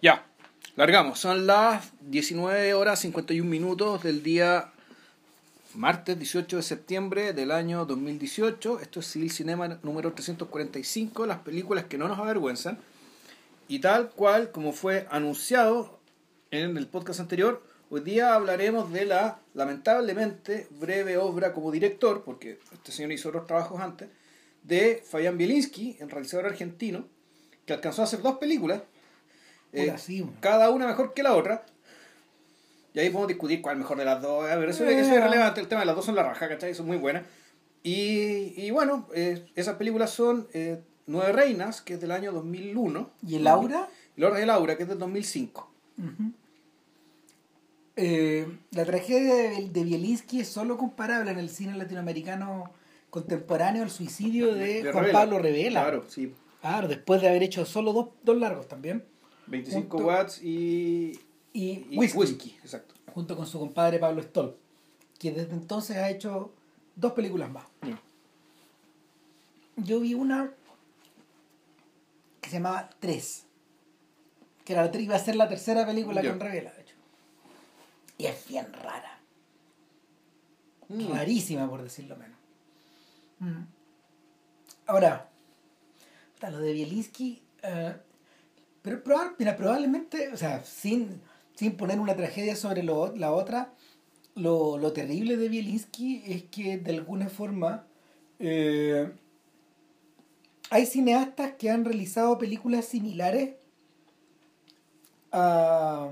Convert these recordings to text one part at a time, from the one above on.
Ya, largamos. Son las 19 horas 51 minutos del día martes 18 de septiembre del año 2018. Esto es Civil Cinema número 345, las películas que no nos avergüenzan. Y tal cual como fue anunciado en el podcast anterior, hoy día hablaremos de la lamentablemente breve obra como director, porque este señor hizo otros trabajos antes, de Fabián Bielinski, el realizador argentino, que alcanzó a hacer dos películas, eh, cada una mejor que la otra. Y ahí podemos discutir cuál es mejor de las dos. A ver, eso, Eh. eso es relevante. El tema de las dos son la raja, ¿cachai? Son muy buenas. Y, y bueno, eh, esas películas son eh, Nueve Reinas, que es del año 2001. ¿Y el Aura? Y La Hora de Laura, que es del 2005. Ujú. Eh, la tragedia de, de Bielinski es solo comparable en el cine latinoamericano contemporáneo al suicidio de, De Juan Revela. Pablo Revela. Claro, sí. Claro, después de haber hecho solo dos, dos largos también. 25 Junto- watts y, Y, y Whisky, exacto. junto con su compadre Pablo Stoll, que desde entonces ha hecho dos películas más. Ya. Yo vi una que se llamaba Tres, que era, iba a ser la tercera película Ya. con Revela, de hecho. Y es bien rara, Mm. rarísima por decirlo menos. Mm. Ahora, lo de Bielinski, eh, pero mira, probablemente, o sea, sin, sin poner una tragedia sobre lo- la otra, lo, lo terrible de Bielinski es que de alguna forma eh, hay cineastas que han realizado películas similares a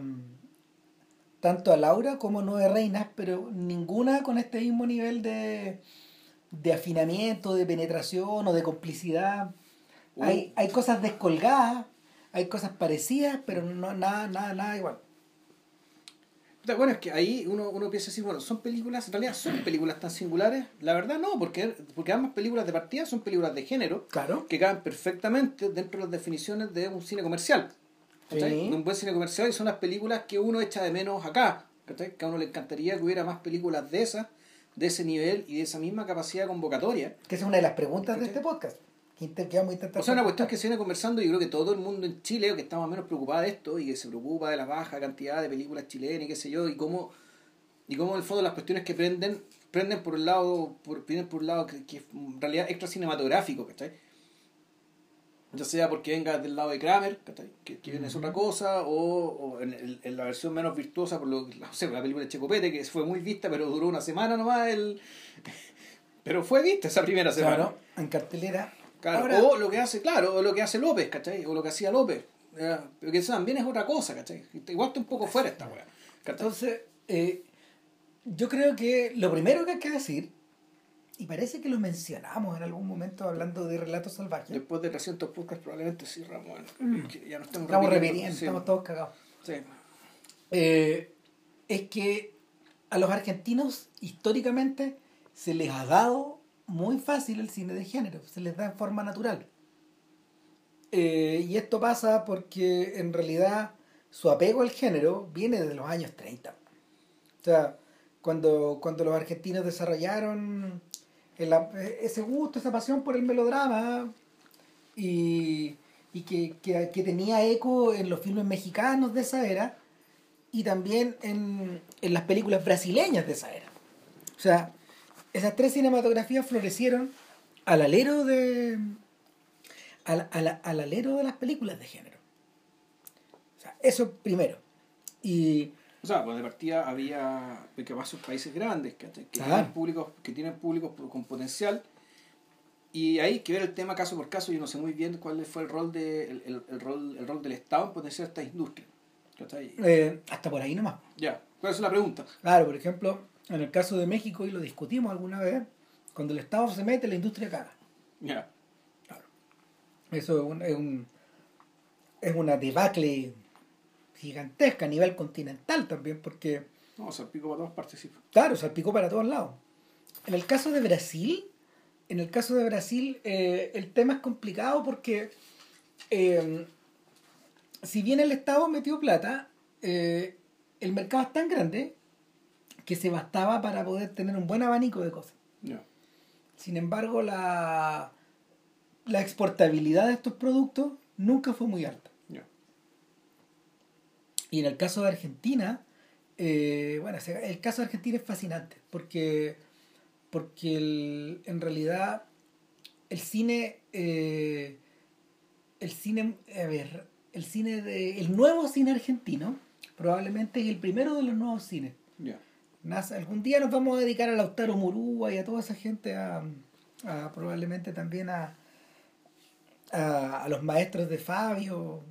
tanto a Laura como a Nueve Reinas, pero ninguna con este mismo nivel de, de afinamiento, de penetración o de complicidad. Uh. Hay, hay cosas descolgadas, hay cosas parecidas, pero no nada, nada, nada igual. Bueno, es que ahí uno, uno piensa así, bueno, son películas, en realidad son películas tan singulares. La verdad no, porque, porque ambas películas de partida son películas de género Claro. que caben perfectamente dentro de las definiciones de un cine comercial. Sí. Un buen cine comercial y son las películas que uno echa de menos acá. ¿cachai? Que a uno le encantaría que hubiera más películas de esas, de ese nivel y de esa misma capacidad convocatoria. Que esa es una de las preguntas de este podcast. Que, vamos a intentar O sea, una cuestión que se viene conversando yo creo que todo el mundo en Chile que está más o menos preocupado de esto y que se preocupa de la baja cantidad de películas chilenas y qué sé yo, y cómo, y cómo en el fondo las cuestiones que prenden, prenden por un lado, por, prenden por un lado que, que es en realidad extra cinematográfico, ¿cachai? Ya sea porque venga del lado de Kramer, ¿cachai? Que, que viene es otra cosa, o, o en, el- en la versión menos virtuosa, por lo no sé, la película de Checopete, que fue muy vista, pero duró una semana nomás el... Pero fue vista esa primera semana. Claro, en cartelera. Claro, Ahora- o lo que hace, claro, o lo que hace López, ¿cachai? O lo que hacía López. Eh, pero que eso también es otra cosa, ¿cachai? Igual está un poco fuera esta weá. Entonces, eh, yo creo que lo primero que hay que decir, y parece que lo mencionamos en algún momento hablando de relatos salvajes, Después de 300 podcasts probablemente sí, Ramón. que ya no estamos, estamos repitiendo, sí, estamos todos cagados. sí. Eh, es que a los argentinos históricamente se les ha dado muy fácil el cine de género, se les da en forma natural. Eh, y esto pasa porque en realidad su apego al género viene desde los años 30. O sea, cuando, cuando los argentinos desarrollaron el- ese gusto, esa pasión por el melodrama y, y que, que, que tenía eco en los filmes mexicanos de esa era y también en, en las películas brasileñas de esa era. O sea, esas tres cinematografías florecieron al alero de al, al- al alero de las películas de género. O sea, eso primero. Y O sea, pues de partida había, porque más son países grandes. Que, Claro. tienen públicos, que tienen públicos con potencial. Y hay que ver el tema caso por caso. Yo no sé muy bien cuál fue el rol, de, el, el- el rol, el rol del Estado en potenciar esta industria. eh, hasta por ahí nomás. Ya, ¿cuál es la pregunta? Claro, por ejemplo, en el caso de México, y lo discutimos alguna vez, cuando el Estado se mete, la industria caga. Ya. Eso es, un, es, un- es una debacle gigantesca a nivel continental también, porque, No, pico para todas partes, sí. claro, salpicó para todos lados. En el caso de Brasil, en el caso de Brasil, eh, el tema es complicado porque eh, si bien el Estado metió plata, eh, el mercado es tan grande que se bastaba para poder tener un buen abanico de cosas. Sin embargo, la, la exportabilidad de estos productos nunca fue muy alta. Y en el caso de Argentina, eh, bueno, el caso de Argentina es fascinante, porque, porque el, en realidad el cine, eh, el cine, a ver, el cine de, el nuevo cine argentino probablemente es el primero de los nuevos cines. Algún día nos vamos a dedicar a Lautaro Murúa y a toda esa gente, a, probablemente también a, a, los maestros de Fabio.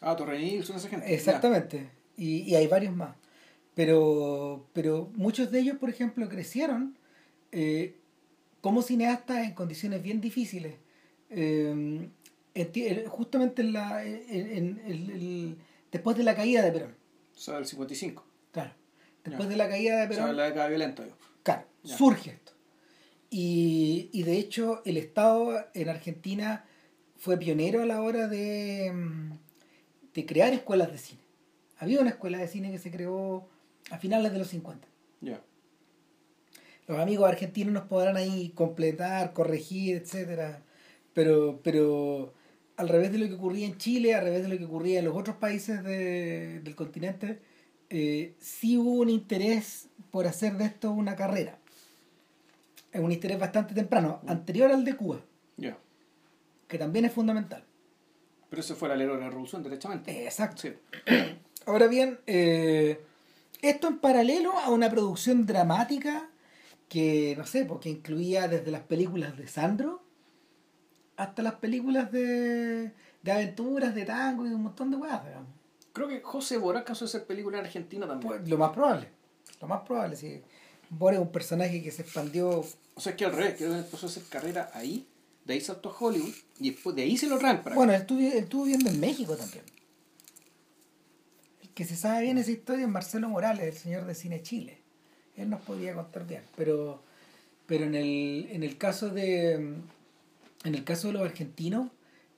Ah, Torrenil, son esa gente. Exactamente. Y, y, hay varios más. Pero, pero muchos de ellos, por ejemplo, crecieron eh, como cineastas en condiciones bien difíciles. Eh, justamente en la, en, el, después de la caída de Perón. O sea, el 55. Claro. Después de la caída de Perón. Claro, surge esto. Y, y de hecho, el Estado en Argentina fue pionero a la hora de, mm, de crear escuelas de cine. Había una escuela de cine que se creó a finales de los 50. Ya. Los amigos argentinos nos podrán ahí completar, corregir, etcétera. Pero, pero al revés de lo que ocurría en Chile, al revés de lo que ocurría en los otros países del continente, eh, sí hubo un interés por hacer de esto una carrera. Es un interés bastante temprano, anterior al de Cuba. Que también es fundamental. Pero eso fue la alero de la revolución, derechamente. exacto. Ahora bien, eh, esto en paralelo a una producción dramática que, no sé, porque incluía desde las películas de Sandro hasta las películas de, de aventuras, de tango y un montón de weas, Creo que José Borá caso de ser película en Argentina también. Pues, lo más probable, lo más probable, sí. Bora es un personaje que se expandió. O sea, es que al revés, creo que empezó a hacer carrera ahí, de ahí saltó a Hollywood y después de ahí se lo traen para Bueno, él estuvo, estuvo viviendo en México también. El que se sabe bien esa historia es Marcelo Morales, el señor de Cine Chile. Él nos podría contar bien, pero, pero en, el, en el caso de en el caso de los argentinos,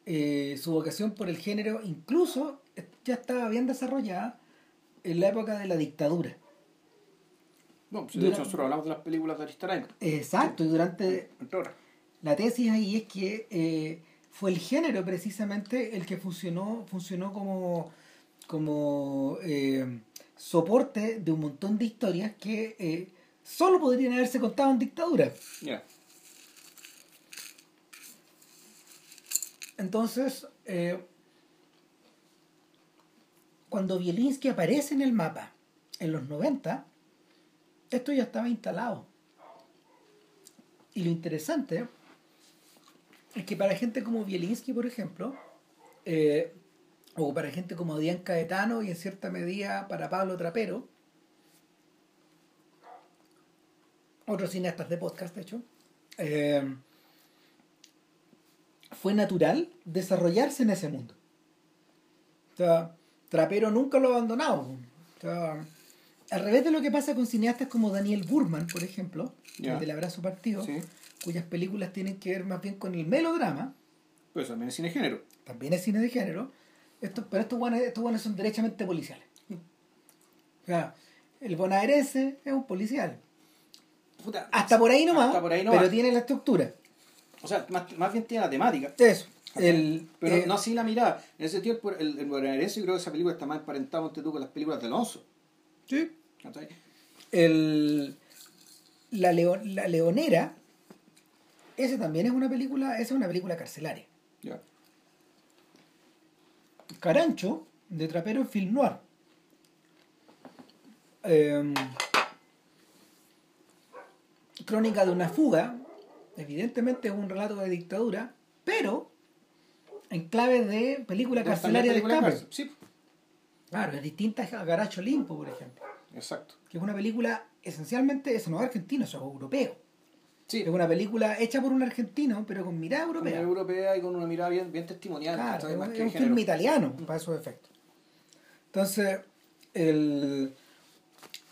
eh, su vocación por el género incluso ya estaba bien desarrollada en la época de la dictadura. No, pues de hecho nosotros hablamos de las películas de Aristarán. Exacto, y durante... La tesis ahí es que eh, fue el género precisamente el que funcionó, funcionó como, como eh, soporte de un montón de historias que solo podrían haberse contado en dictadura. Entonces, eh, cuando Bielinski aparece en el mapa en los 90, esto ya estaba instalado. Y lo interesante es que para gente como Bielinski, por ejemplo, eh, o para gente como Dian Caetano y en cierta medida para Pablo Trapero, otros cineastas de podcast, de hecho, eh, fue natural desarrollarse en ese mundo. O sea, Trapero nunca lo ha abandonado. O sea, al revés de lo que pasa con cineastas como Daniel Burman, por ejemplo, del Abrazo Partido, cuyas películas tienen que ver más bien con el melodrama. Pues también es cine de género. También es cine de género. Esto, pero estos buenos, estos son derechamente policiales. O sea, el bonaerense es un policial. hasta, por ahí nomás, pero tiene la estructura. O sea, más, más bien tiene la temática. Eso. El, pero eh, no así la mirada. En ese tiempo, el, el bonaerense, yo creo que esa película está más emparentada tú con las películas de Alonso. Sí. El, la, la Leonera, esa también es una película, esa es una película carcelaria. Carancho, de Trapero en Film Noir. Em, crónica de una fuga, evidentemente es un relato de dictadura, pero en clave de película carcelaria de escape. Sí. Claro, es distinta a Garacho Limpo, por ejemplo. Exacto. Que es una película, esencialmente, eso no es argentino, eso es europeo. Sí. Es una película hecha por un argentino, pero con mirada europea. Con europea y con una mirada bien, bien testimonial. Claro, es, un film italiano, para esos efectos. Entonces, el...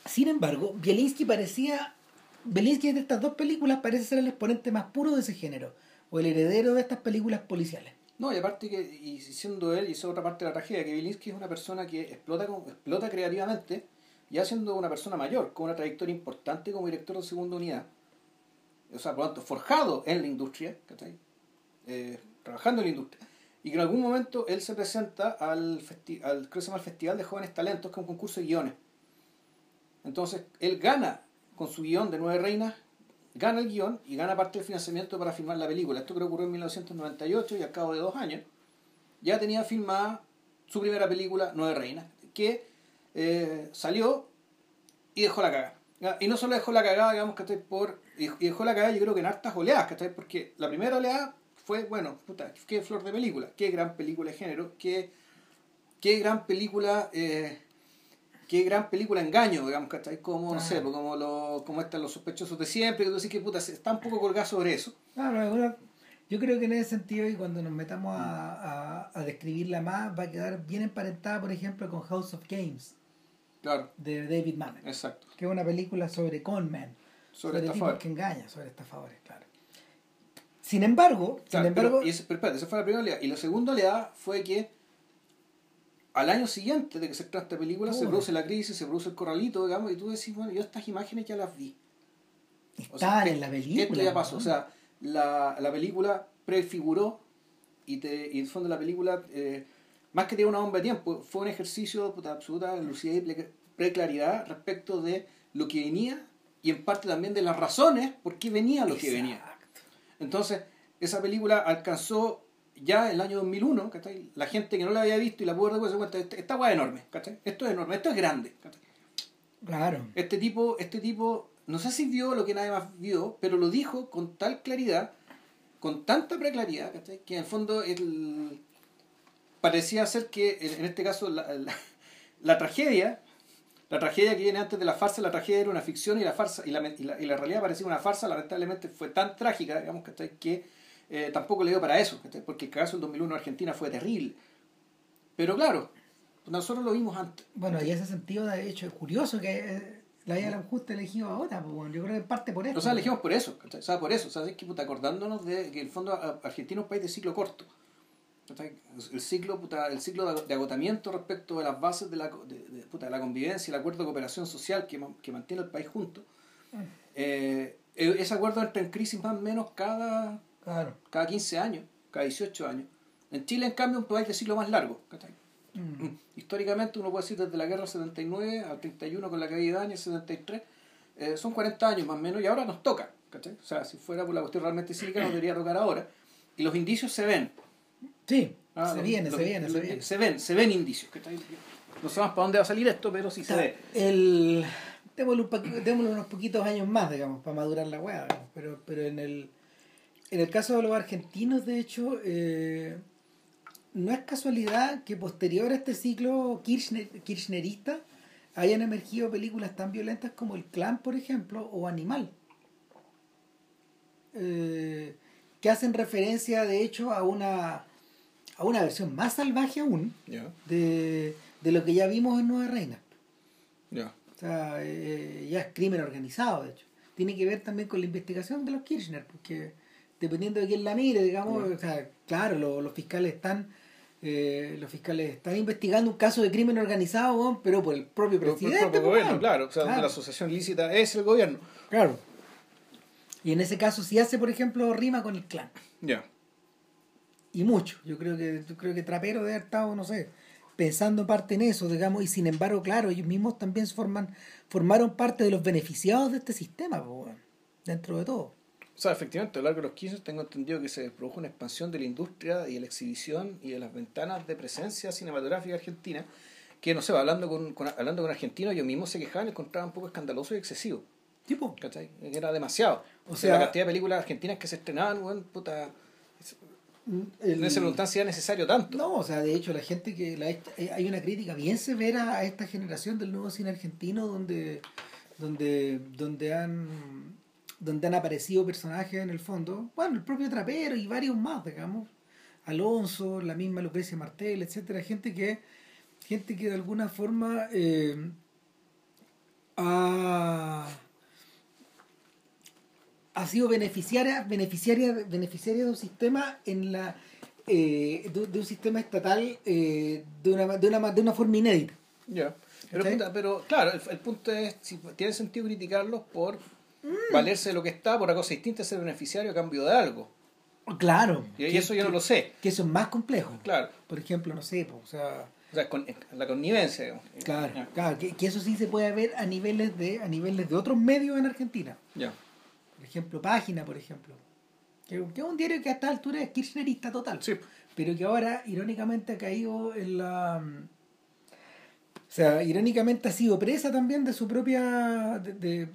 sin embargo, Bielinski parecía Belinsky de estas dos películas parece ser el exponente más puro de ese género, o el heredero de estas películas policiales. No, y aparte que, y siendo él, y eso es otra parte de la tragedia, que Belinsky es una persona que explota, explota creativamente, ya siendo una persona mayor, con una trayectoria importante como director de segunda unidad, o sea, por lo tanto, forjado en la industria, eh, trabajando en la industria, y que en algún momento él se presenta al, festi al, creo que Festival de Jóvenes Talentos, que es un concurso de guiones. Entonces, él gana con su guion de Nueve Reinas, gana el guion y gana parte del financiamiento para filmar la película. Esto creo que ocurrió en 1998 y al cabo de dos años ya tenía filmada su primera película, Nueve Reinas, que eh, salió y dejó la cagada. Y no solo dejó la cagada, digamos, que por. Y dejó la cagada, yo creo que en hartas oleadas, ¿cachai? Porque la primera oleada fue, bueno, puta, qué flor de película, qué gran película de género, qué, qué gran película. Eh, qué gran película engaño, digamos, ¿cachai? Como, no sé, pues, como, lo, como están los sospechosos de siempre, que tú decís que puta, está un poco colgado sobre eso. Claro, yo creo que en ese sentido, y cuando nos metamos a, a, a, describirla más, va a quedar bien emparentada, por ejemplo, con House of Games. Claro. De David Mamet. Exacto. Que es una película sobre conmen. Sobre, sobre que engañan, sobre estafadores, claro. Sin embargo, sin embargo. Pero, y pero espérate, esa fue la primera oleada. Y la segunda oleada fue que al año siguiente de que se trata esta película, se produce la crisis, se produce el corralito, digamos, y tú decís, bueno, yo estas imágenes ya las vi. Están o sea, en la película. Esto ya pasó. O sea, la, la película prefiguró y, te, y en el fondo la película, eh, más que tiene una bomba de tiempo, fue un ejercicio de absoluta lucidez y preclaridad respecto de lo que venía y en parte también de las razones por qué venía lo que venía. Entonces, esa película alcanzó ya el año 2001, ¿cachai? la gente que no la había visto y la pudo ver se cuenta, esta hueá es enorme, ¿cachai? esto es enorme, esto es grande. ¿cachai? Claro. Este tipo, este tipo, no sé si vio lo que nadie más vio, pero lo dijo con tal claridad, con tanta preclaridad, ¿cachai? que en el fondo el, parecía ser que, en este caso, la, la, la, tragedia, la tragedia que viene antes de la farsa, la tragedia era una ficción y la farsa y la, y la, y la realidad parecía una farsa, lamentablemente fue tan trágica, digamos, ¿cachai? que eh, tampoco le dio para eso, porque el caso del 2001 en Argentina fue terrible. Pero claro, nosotros lo vimos antes. Bueno, y ese sentido, de hecho, es curioso que eh, la hayan justo elegido ahora, pues, bueno, yo creo que en parte por eso. O sea, elegimos por eso, o sea, por eso, o sea, es que puta, acordándonos de que el fondo Argentina es un país de ciclo corto. El ciclo, puta, el ciclo de agotamiento respecto de las bases de la, de, de, puta, de la convivencia y el acuerdo de cooperación social que, que mantiene el país junto. Mm. Eh, e, ese acuerdo entra en crisis más o menos cada Claro. Cada 15 años, cada 18 años. En Chile, en cambio, un país de ciclo más largo. Mm. Históricamente, uno puede decir desde la guerra del 79 al 31 con la caída de años, 73, eh, son 40 años más o menos y ahora nos toca. ¿cachai? O sea, si fuera por la cuestión realmente cívica, nos debería tocar ahora. Y los indicios se ven. Sí, ah, se, viene, se viene, se viene. Se ven, se ven indicios. ¿cachai? No sabemos para dónde va a salir esto, pero sí se ve. El... Démosle, un unos poquitos años más, digamos, para madurar la hueá, pero, pero en el en el caso de los argentinos, de hecho, eh, no es casualidad que posterior a este ciclo Kirchner, kirchnerista hayan emergido películas tan violentas como El Clan, por ejemplo, o Animal. Eh, que hacen referencia, de hecho, a una, a una versión más salvaje aún de, de, lo que ya vimos en Nueva Reina. O sea, eh, ya es crimen organizado, de hecho. Tiene que ver también con la investigación de los Kirchner, porque dependiendo de quién la mire, digamos, o sea, claro, los, los fiscales están eh, los fiscales están investigando un caso de crimen organizado, pero por el propio presidente. Por el propio gobierno, claro, o sea, donde la asociación lícita es el gobierno. Claro. Y en ese caso si hace, por ejemplo, rima con el clan. Ya. Y mucho. Yo creo que yo creo que Trapero debe haber estado, no sé, pensando parte en eso, digamos, y sin embargo, claro, ellos mismos también forman, formaron parte de los beneficiados de este sistema, dentro de todo. O sea, efectivamente, a lo largo de los 15 tengo entendido que se produjo una expansión de la industria y de la exhibición y de las ventanas de presencia cinematográfica argentina, que no sé, hablando con, hablando con argentinos, ellos mismos se quejaban y encontraban un poco escandaloso y excesivo. Tipo. ¿Cachai? Era demasiado. O sea, la cantidad de películas argentinas que se estrenaban, bueno, puta. El, no se preguntan si era necesario tanto. No, o sea, de hecho, la gente que. La, eh, hay una crítica bien severa a esta generación del nuevo cine argentino donde, donde, donde han donde han aparecido personajes en el fondo, bueno, el propio Trapero y varios más, digamos, Alonso, la misma Lucrecia Martel, etcétera, gente que, gente que de alguna forma eh, ha, ha sido beneficiaria, beneficiaria, beneficiaria de un sistema en la eh, de, un sistema estatal eh, de, una, de, una, de una forma inédita. Ya. Pero, pero, claro, el, el, punto es si tiene sentido criticarlos por Mm. Valerse de lo que está por una cosa distinta, ser beneficiario a cambio de algo. Claro. Y, que- eso yo no lo sé. Que eso es más complejo. Claro. Por ejemplo, no sé, pues, o sea, O sea, con, la connivencia, digamos. claro, claro que, que eso sí se puede ver a niveles de a niveles de otros medios en Argentina. Ya. Por ejemplo, Página, por ejemplo. Que, que es un diario que a esta altura es kirchnerista total. Sí. Pero que ahora, irónicamente, ha caído en la... O sea, irónicamente ha sido presa también de su propia... de, de-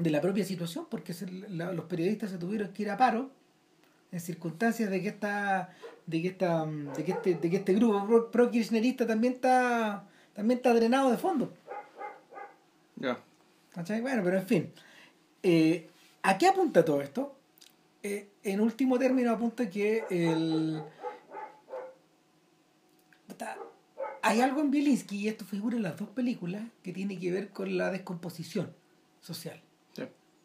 de la propia situación, porque se- la- los periodistas se tuvieron que ir a paro en circunstancias de que esta de que esta de que este de que este grupo pro, kirchnerista también está también está drenado de fondo Ya. ¿Cachai? Bueno, pero en fin. Eh, ¿A qué apunta todo esto? Eh, en último término apunta que el... Hay algo en Bielinski, y esto figura en las dos películas, que tiene que ver con la descomposición social.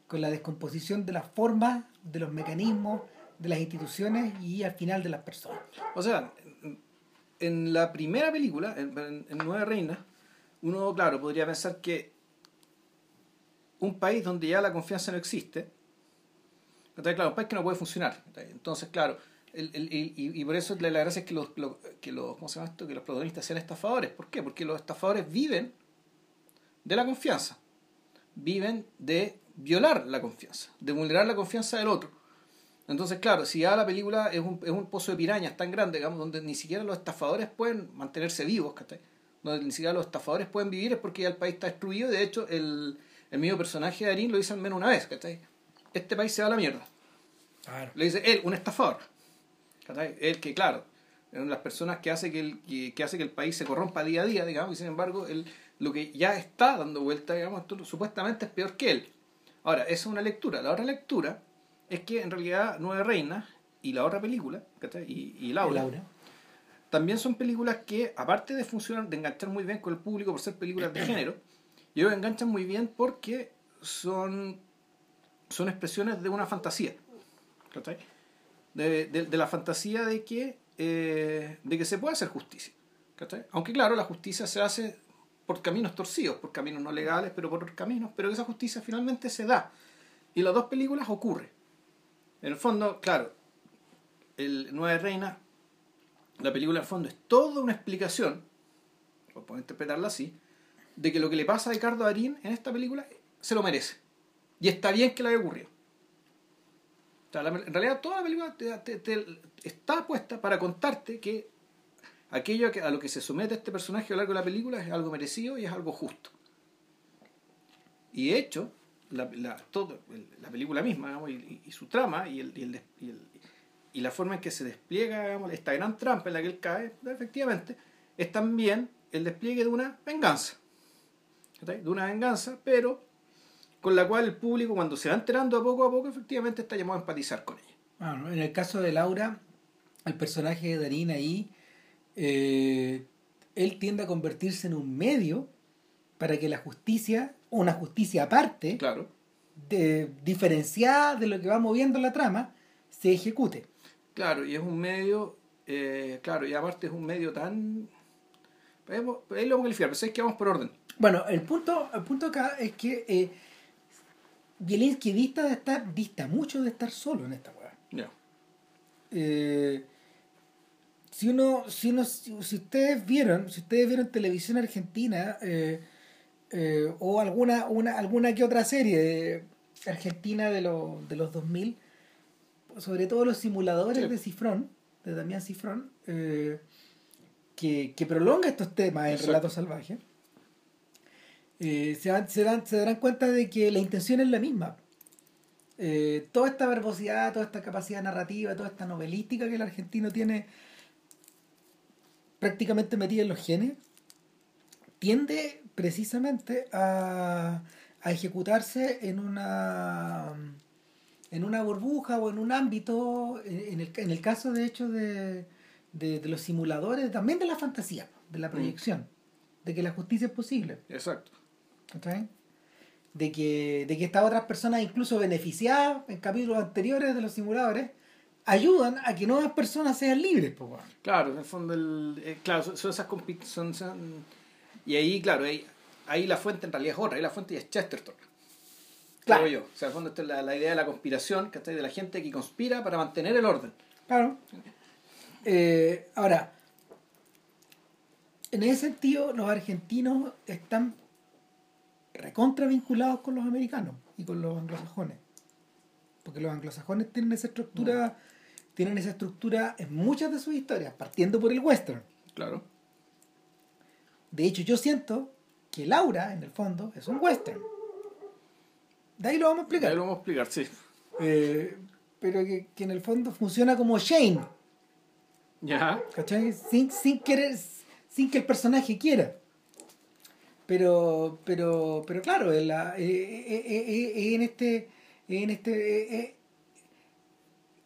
Con la descomposición de las formas, de los mecanismos, de las instituciones y al final de las personas. O sea, en- la primera película, en, en- Nueve Reinas, uno, claro, podría pensar que un país donde ya la confianza no existe, ¿cachai? claro, un país que no puede funcionar. Entonces, claro, el, y, por eso la, la gracia es que los, los- que los, ¿cómo se llama esto? Que los protagonistas sean estafadores. ¿Por qué? Porque los estafadores viven de la confianza, viven de violar la confianza, de vulnerar la confianza del otro. Entonces, claro, si ya la película es un, es un pozo de pirañas tan grande, digamos, donde ni siquiera los estafadores pueden mantenerse vivos, ¿cachai? Donde ni siquiera los estafadores pueden vivir es porque ya el país está destruido. De hecho, el, el mismo personaje de Darín lo dice al menos una vez, ¿cachai? Este país se va a la mierda. Claro. Le dice él, un estafador. ¿cachai? Él que, claro, es una de las personas que hace que el, que, que hace que el país se corrompa día a día, digamos, y sin embargo, él, lo que ya está dando vuelta, digamos, esto supuestamente es peor que él. Ahora, esa es una lectura. La otra lectura es que en realidad Nueve Reinas y la otra película, ¿cachai? Y, y Laura, Laura. también son películas que, aparte de funcionar, de enganchar muy bien con el público por ser películas de género, yo enganchan muy bien porque son, son expresiones de una fantasía. ¿cachai? De, de- de la fantasía de que, eh, de que se puede hacer justicia. ¿cachai? Aunque claro, la justicia se hace por caminos torcidos, por caminos no legales, pero por caminos, pero esa justicia finalmente se da. Y las dos películas ocurre. En el fondo, claro, el Nueve Reinas la película al fondo es toda una explicación, o puedo interpretarla así, de que lo que le pasa a Ricardo Darín en esta película se lo merece. Y está bien que le haya ocurrido. En realidad toda la película te- está puesta para contarte que aquello que- a lo que se somete este personaje a lo largo de la película es algo merecido y es algo justo. Y de hecho, la, la, todo, la película misma y, su trama y, el, y, el y la forma en que se despliega digamos, esta gran trampa en la que él cae, efectivamente, es también el despliegue de una venganza. De una venganza, pero con la cual el público, cuando se va enterando a poco a poco, efectivamente está llamado a empatizar con ella. Bueno, en el caso de Laura, el personaje de Darín ahí, eh, él tiende a convertirse en un medio para que la justicia, una justicia aparte, Claro. de, diferenciada de lo que va moviendo la trama, se ejecute. Claro, y es un medio, eh, claro, y aparte es un medio tan... Ahí lo vamos a calificar, pero es que vamos por orden. Bueno, el punto, el punto acá es que eh, Bielinski dista de estar, dista mucho de estar solo en esta weá. Ya. Eh, si uno, si uno, si, si ustedes vieron, si ustedes vieron televisión argentina eh, eh, o alguna, una, alguna que otra serie de argentina de, los de los 2000, sobre todo los simuladores Sí. de Cifrón, de Damián Cifrón, eh, que, que prolonga estos temas en Exacto. Relato Salvaje, eh, se, dan- se, dan, se darán cuenta de que la intención es la misma. Toda esta verbosidad, toda esta capacidad narrativa, toda esta novelística que el argentino tiene prácticamente metida en los genes, tiende precisamente a, a ejecutarse en una en una burbuja o en un ámbito, en el, en el caso de hecho de, de, de los simuladores, también de la fantasía, de la proyección, de que la justicia es posible. Exacto. ¿cachai? De que, de que estas otras personas, incluso beneficiadas en capítulos anteriores de los simuladores, ayudan a que nuevas personas sean libres. po. Claro, en el fondo, el, eh, claro, son, son esas compi- son, son- Y ahí, claro, ahí, ahí la fuente en realidad es otra, ahí la fuente ya es Chesterton. Claro. Yo. O sea, al fondo esta es la, la idea de la conspiración, ¿cachai? De la gente que conspira para mantener el orden. Claro. Eh, ahora, en ese sentido, los argentinos están recontra vinculados con los americanos y con los anglosajones. Porque los anglosajones tienen esa estructura, tienen esa estructura en muchas de sus historias, partiendo por el western. Claro. De hecho, yo siento que Laura, en el fondo, es un western. De ahí lo vamos a explicar. Ahí lo vamos a explicar, sí. Eh, pero que, que en el fondo funciona como Shane. Ya. ¿Cachai? Sin, sin querer, sin que el personaje quiera. Pero, pero, pero claro, en, la- eh, eh, en este, en este,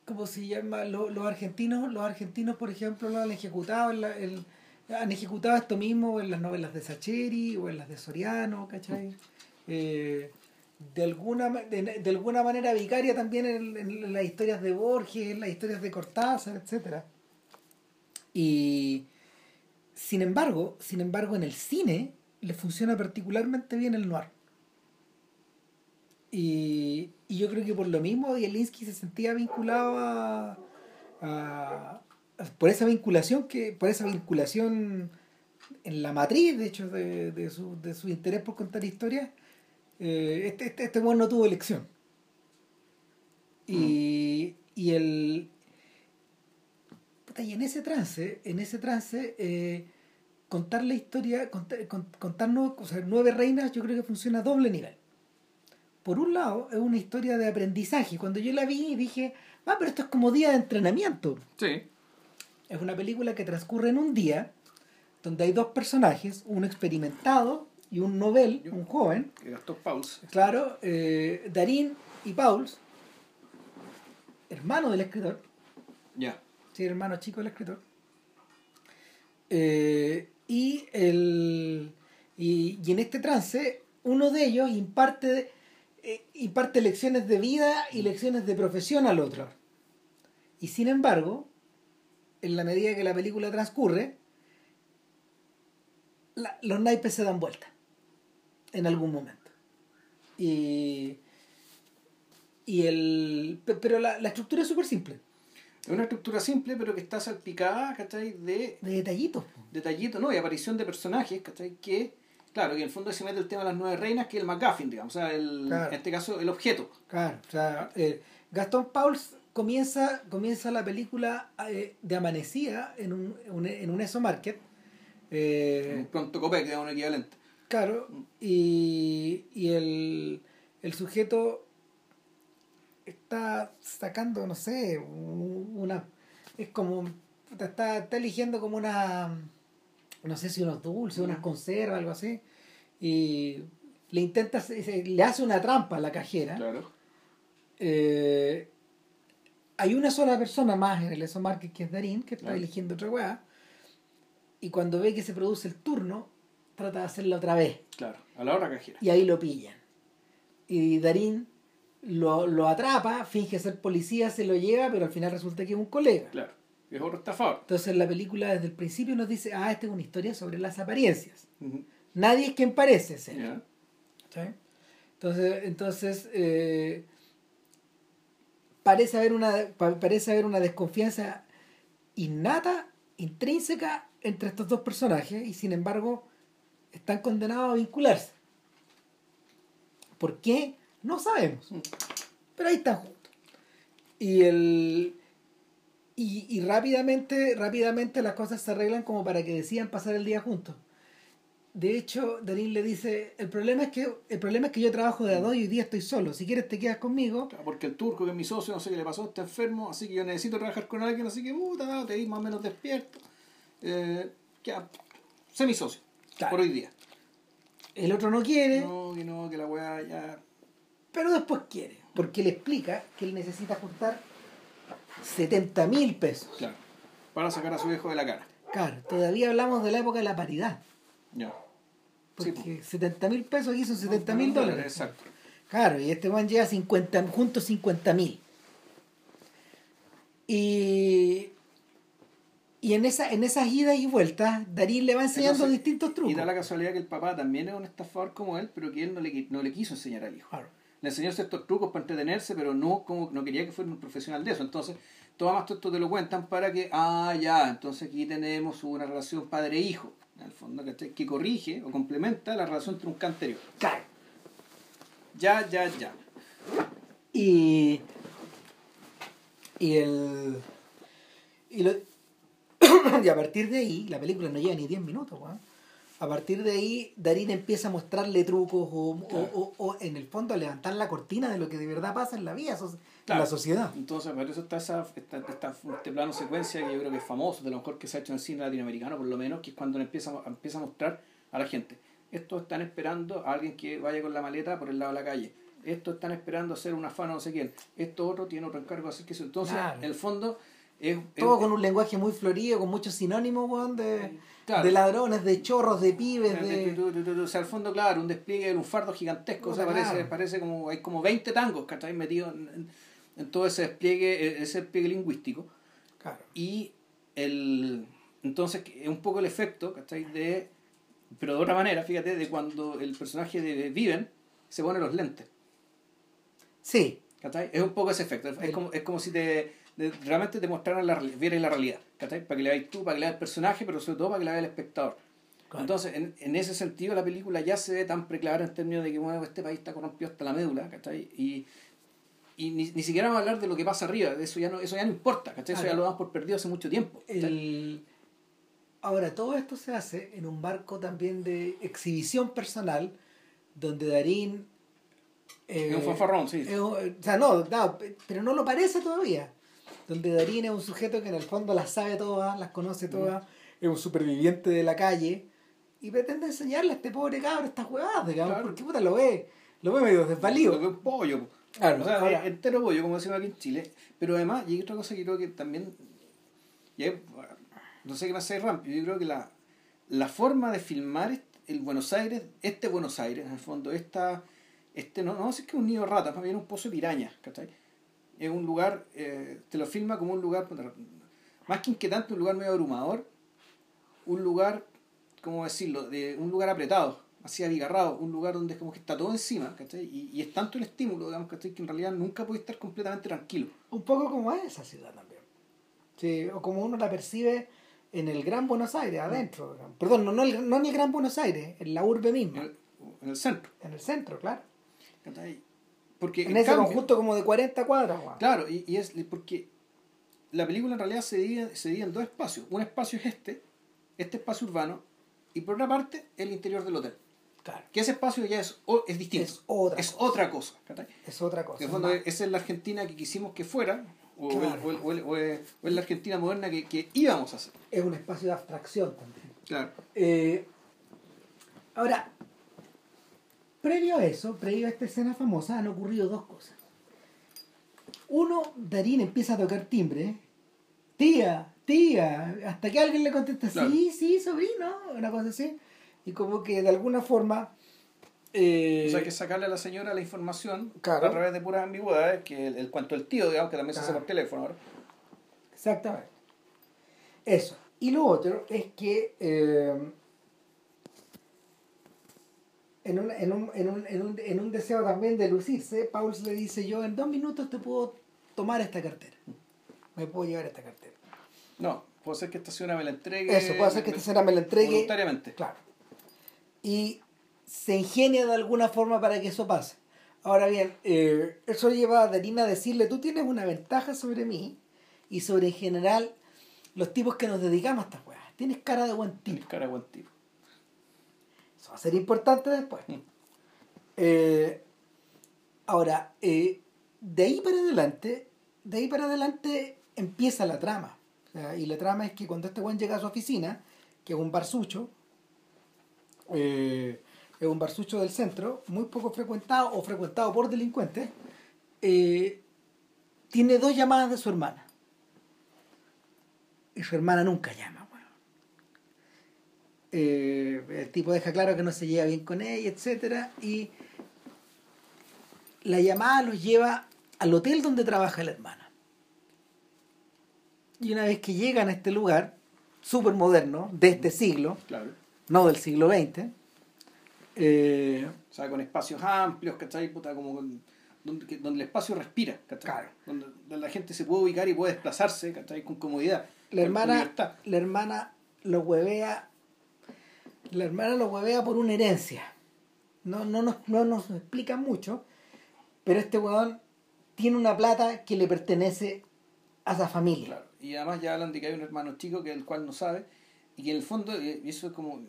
¿cómo se llama? Lo- Los, argentinos, los argentinos, por ejemplo, lo han ejecutado, en la- el- han ejecutado esto mismo en las novelas de Sacheri o en las de Soriano, ¿cachai? Eh, de alguna, de, de alguna manera vicaria también en, las historias de Borges, en las historias de Cortázar, etcétera. Y sin embargo, sin embargo, en el cine le funciona particularmente bien el noir. Y, y yo creo que por lo mismo Bielinski se sentía vinculado a, a- por esa vinculación que por esa vinculación en la matriz de hecho de, de su, de su interés por contar historias eh, este este este no tuvo elección. Y, y el y en ese trance en ese trance eh, contar la historia contar, con- contar nueve, o sea, nueve reinas yo creo que funciona a doble nivel por un lado es una historia de aprendizaje cuando yo la vi dije ah pero esto es como día de entrenamiento Sí. es una película que transcurre en un día donde hay dos personajes, uno experimentado y un novel, un joven, Que gastó Pauls. claro, eh, Darín y Pauls, hermano del escritor, Ya. sí, hermano chico del escritor, eh, y, el, y, y en este trance uno de ellos imparte, imparte lecciones de vida y lecciones de profesión al otro. Y sin embargo, en la medida que la película transcurre, la- los naipes se dan vuelta en algún momento. Y, y el, pe- pero la, la estructura es súper simple, Es una estructura simple, pero que está salpicada, ¿cachai? De de detallitos. detallitos, ¿no? Y aparición de personajes, ¿cachai? Que, claro, que en el fondo se mete el tema de las nueve reinas, que es el McGuffin, digamos. O sea, el, Claro. en este caso, el objeto. Claro, o sea, eh, Gastón Pauls comienza, comienza la película eh, de amanecida en un, un- en un ESO Market. eh, Un pronto copec, digamos, un equivalente. Claro, y, y el, el sujeto está sacando, no sé, un- una. Es como. Está, está eligiendo como una. No sé si unos dulces, unas conservas, algo así. Y le intenta. Le hace una trampa a la cajera. Claro. Eh, hay una sola persona más en el ESO Market que es Darín, que está Claro. eligiendo otra weá. Y cuando ve que se produce el turno, trata de hacerlo otra vez. Claro. A la hora cajera. Y ahí lo pillan. Y Darín lo, lo atrapa, finge ser policía, se lo lleva, pero al final resulta que es un colega. Claro. Es otro estafador. Entonces la película desde el principio nos dice, ah, esta es una historia sobre las apariencias. Nadie es quien parece ser. Entonces, entonces eh, parece, haber una, pa- parece haber una desconfianza innata, intrínseca entre estos dos personajes y sin embargo están condenados a vincularse. ¿Por qué? No sabemos. Pero ahí están juntos. Y el y, y rápidamente, rápidamente las cosas se arreglan como para que decidan pasar el día juntos. De hecho, Darín le dice, el problema es que el problema es que yo trabajo de a dos y hoy día estoy solo. Si quieres te quedas conmigo. Claro, Porque el turco, que es mi socio, no sé qué le pasó, está enfermo, así que yo necesito trabajar con alguien, así que puta, te di más o menos despierto. Eh, ya, sé mi socio, Claro. por hoy día. El otro no quiere, No, que no, que la weá ya. pero después quiere. Porque le explica que él necesita juntar 70 mil pesos. Claro. Para sacar a su hijo de la cara. Claro, todavía hablamos de la época de la paridad. Ya. Sí, Porque 70 mil pesos aquí son 70 mil dólares. Exacto. Claro, y este man lleva 50, juntos 50 mil. Y, y en, esa, en esas idas y vueltas, Darín le va enseñando Entonces, distintos trucos. Y da la casualidad que el papá también es un estafador como él, pero que él no le, no le quiso enseñar al hijo. Claro. Le enseñó ciertos trucos para entretenerse, pero no como no quería que fuera un profesional de eso. Entonces, todo esto te lo cuentan para que, ah, ya, entonces aquí tenemos una relación padre-hijo, en el fondo, ¿cachai? que corrige o complementa la relación trunca anterior. Claro. Ya, ya, ya. Y. Y el. Y, lo- y a partir de ahí, la película no lleva ni 10 minutos, weón. A partir de ahí, Darín empieza a mostrarle trucos o, o- Claro. o- o, en el fondo a levantar la cortina de lo que de verdad pasa en la vida, so- en Claro. la sociedad. Entonces, por eso está esa, esta, esta- este plano secuencia que yo creo que es famoso, de lo mejor que se ha hecho en el cine latinoamericano, por lo menos, que es cuando empieza, empieza a mostrar a la gente. Estos están esperando a alguien que vaya con la maleta por el lado de la calle. Estos están esperando hacer una afano no sé quién. Esto otro tiene otro encargo hacer que eso. Entonces, Claro. en el fondo, es, Todo es- con un lenguaje muy florido, con muchos sinónimos, weón, de, Claro. de ladrones, de chorros, de pibes, de... O sea, al fondo, claro, un despliegue de un fardo gigantesco. O sea, parece, como hay como 20 tangos que están metidos en, en- en todo ese despliegue, eh, ese despliegue lingüístico. Claro. Y el entonces es un poco el efecto, ¿cachai? De, pero de otra manera, fíjate, de cuando el personaje de Viven se pone los lentes. Sí, ¿cachai? Es un poco ese efecto. Es, como, es como si te, de- realmente te mostraran la, vieras la realidad. ¿cachai? Para que le veáis tú, para que le veas el personaje, pero sobre todo para que le vea el espectador. Claro. Entonces, en, en ese sentido, la película ya se ve tan preclara en términos de que bueno, este país está corrompido hasta la médula, ¿cachai? Y, y ni, ni siquiera vamos a hablar de lo que pasa arriba, de eso ya no, eso ya no importa, ¿cachai? Eso ya Claro. lo damos por perdido hace mucho tiempo. El... Ahora, todo esto se hace en un marco también de exhibición personal, donde Darín... eh, Es un fanfarrón, sí. o sea, no, no, pe- pero no lo parece todavía. Donde Darín es un sujeto que en el fondo las sabe todas, las conoce todas, es un superviviente de la calle y pretende enseñarle a este pobre cabro estas huevadas, digamos, Claro. porque puta lo ve, lo ve medio desvalido. Lo que es un pollo. po. Claro, o sea, ahora- es entero pollo, como decimos aquí en Chile. Pero además, y hay otra cosa que creo que también. hay- no sé qué pasa de Ramp, yo creo que la, la forma de filmar el Buenos Aires, este Buenos Aires, en el fondo, esta, este, no, no sé que es un nido de ratas, más bien un pozo de pirañas, ¿cachai? Es un lugar, eh, te lo filma como un lugar, más que inquietante, un lugar medio abrumador, un lugar, ¿cómo decirlo?, de un lugar apretado, así abigarrado, un lugar donde como que está todo encima, ¿cachai? Y, y es tanto el estímulo, digamos, ¿cachai? Que en realidad nunca puede estar completamente tranquilo. Un poco como es esa ciudad también. Sí, o como uno la percibe en el Gran Buenos Aires, adentro. digamos. Perdón, no, no, el- no en el Gran Buenos Aires, en la urbe En misma, el, en el centro, en el centro, claro. ¿cachai? Porque En ese cambio- conjunto como de 40 cuadras, weón. Claro, y, y es porque la película en realidad se divide, se divide en dos espacios. Un espacio es este, este espacio urbano, y por otra parte el interior del hotel. Claro. Que ese espacio ya es, es distinto. Es otra es cosa. otra cosa. Es otra cosa. En fondo, esa es la Argentina que quisimos que fuera, o, Claro. o el- o el- o el- o es la Argentina moderna que, que íbamos a hacer. Es un espacio de abstracción también. Claro. Eh, ahora, previo a eso, previo a esta escena famosa, han ocurrido dos cosas. Uno, Darín empieza a tocar timbre. Tía, tía, hasta que alguien le contesta, Claro. sí, sí, sobrino, una cosa así. Y como que de alguna forma... eh, O sea, hay que sacarle a la señora la información Claro. a través de puras ambigüedades, que el, el cuento del tío, digamos, que también se hace por teléfono ahora. Exactamente. Eso. Y lo otro es que eh, en, un, en, un, en, un, en, un, en un deseo también de lucirse, Pauls le dice, yo en dos minutos te puedo tomar esta cartera. Me puedo llevar esta cartera. No, puede ser que esta señora me la entregue. Eso, puede ser que esta señora me la entregue. Voluntariamente. Claro. Y se ingenia de alguna forma para que eso pase. Ahora bien, eh, eso lleva a Darina a decirle, tú tienes una ventaja sobre mí y sobre en general los tipos que nos dedicamos a estas weas. Tienes cara de buen Tienes tipo. cara de buen tipo. Eso va a ser importante después. Mm. Eh, ahora, eh, de ahí para adelante, de ahí para adelante empieza la trama. O sea, y la trama es que cuando este buen llega a su oficina, que es un barsucho, eh, es un barsucho del centro, muy poco frecuentado o frecuentado por delincuentes, eh, tiene dos llamadas de su hermana. Y su hermana nunca llama. Eh, el tipo deja claro que no se lleva bien con ella, etcétera, y la llamada los lleva al hotel donde trabaja la hermana. Y una vez que llegan a este lugar, súper moderno, de este siglo, Claro. no del siglo XX, Eh, O sea, con espacios amplios, ¿cachai? Puta, como con- donde, el espacio respira, ¿cachai? Claro. Donde, donde la gente se puede ubicar y puede desplazarse, ¿cachai? Con comodidad. la hermana, la hermana lo huevea. La hermana lo huevea por una herencia. No, no, nos, no nos explica mucho, pero este weón tiene una plata que le pertenece a esa familia. Y además ya hablan de que hay un hermano chico que el cual no sabe y que en el fondo, y y eso es como...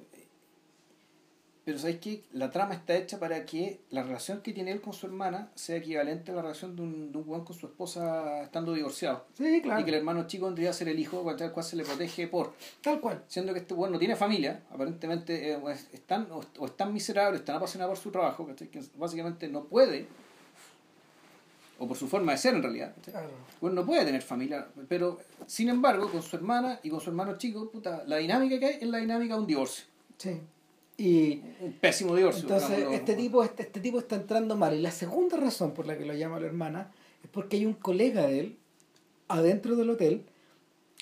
Pero ¿sabes qué? La trama está hecha para que la relación que tiene él con su hermana sea equivalente a la relación de un, de un weón con su esposa estando divorciado. Sí, claro. Y que el hermano chico vendría a ser el hijo el cual se le protege por... Tal cual. Siendo que este weón no tiene familia, aparentemente eh, es, es tan, o, o es tan miserable, es tan apasionado por su trabajo, ¿cachai? que básicamente no puede, o por su forma de ser en realidad. Bueno, no puede tener familia, pero sin embargo, con su hermana y con su hermano chico, puta, la dinámica que hay es la dinámica de un divorcio. Sí. Y Un pésimo divorcio. entonces este tipo, este, este tipo está entrando mal. Y la segunda razón por la que lo llama la hermana es porque hay un colega de él adentro del hotel,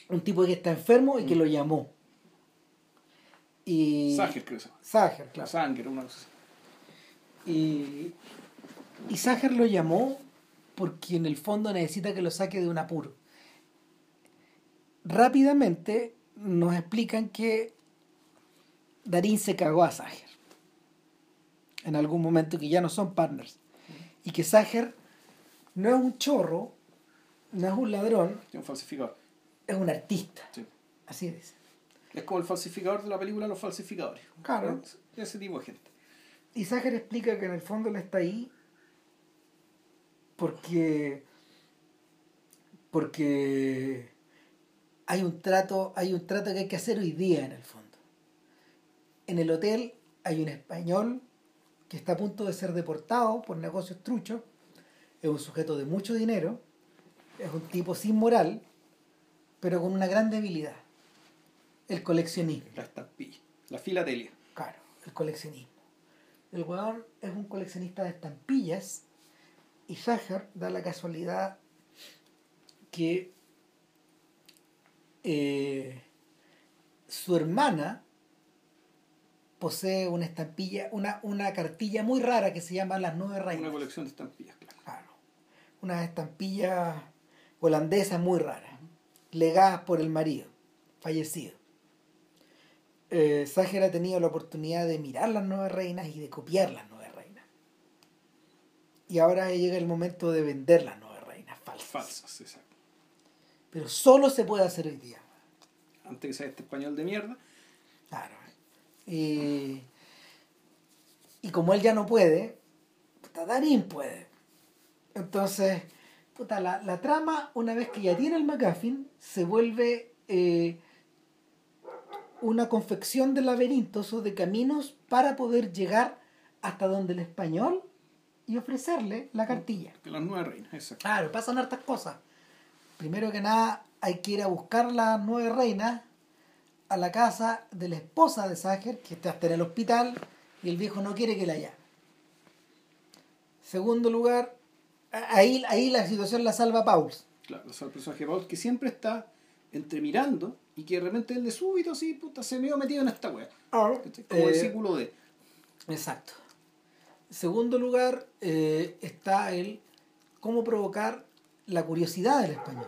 un tipo que está enfermo y que lo llamó. Y Sager, creo que. Sager, La claro. sangre, una cosa así. Y, y Sager lo llamó porque en el fondo necesita que lo saque de un apuro. Rápidamente nos explican que Darín se cagó a Sager en algún momento que ya no son partners y que Sager no es un chorro, no es un ladrón, Tiene un falsificador. es un artista. Sí. Así es. Es como el falsificador de la película Los Falsificadores. Claro. Es- Ese tipo de gente. Y Sager explica que en el fondo él está ahí porque porque hay un trato, hay un trato que hay que hacer hoy día en el fondo. En el hotel hay un español que está a punto de ser deportado por negocios truchos, es un sujeto de mucho dinero, es un tipo sin moral, pero con una gran debilidad, el coleccionismo. La estampilla. La filatelia. Claro, el coleccionismo. El weón es un coleccionista de estampillas y Sacher da la casualidad que eh, su hermana posee una estampilla, una, una cartilla muy rara que se llama Las Nueve Reinas. Una colección de estampillas, claro. Claro. Unas estampillas holandesas muy raras, legadas por el marido, fallecido. Eh, Sager ha tenido la oportunidad de mirar las nueve reinas y de copiar las nueve reinas. Y ahora llega el momento de vender las nueve reinas falsas. Falsas, exacto. Pero solo se puede hacer hoy día. Antes que sea este español de mierda. Claro. Y, y como él ya no puede, puta, Darín puede. Entonces, puta, la, la trama, una vez que ya tiene el McGuffin, se vuelve eh, una confección de laberintos o de caminos para poder llegar hasta donde el español y ofrecerle la cartilla. Que las nueve reinas, exacto. Claro, pasan hartas cosas. Primero que nada, hay que ir a buscar las nueve reinas a la casa de la esposa de Sager, que está hasta en el hospital, y el viejo no quiere que la llame. Segundo lugar, ahí, ahí la situación la salva Pauls. Claro, el personaje de que siempre está entre mirando y que de repente él de súbito así, puta, se me ha metido en esta wea. ¿cachai? Como el Eh, círculo de. Exacto. Segundo lugar, eh, está el cómo provocar la curiosidad del español.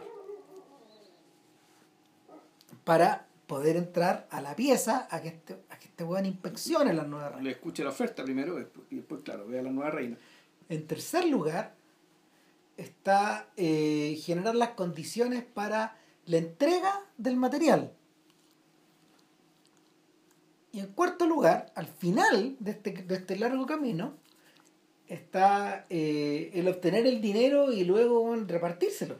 Para poder entrar a la pieza a que este, a que este weón inspeccione las nuevas reinas. Le escuche la oferta primero y después, claro, vea la nueva reina. En tercer lugar, está eh, generar las condiciones para la entrega del material. Y en cuarto lugar, al final de este, de este largo camino, está eh, el obtener el dinero y luego repartírselo.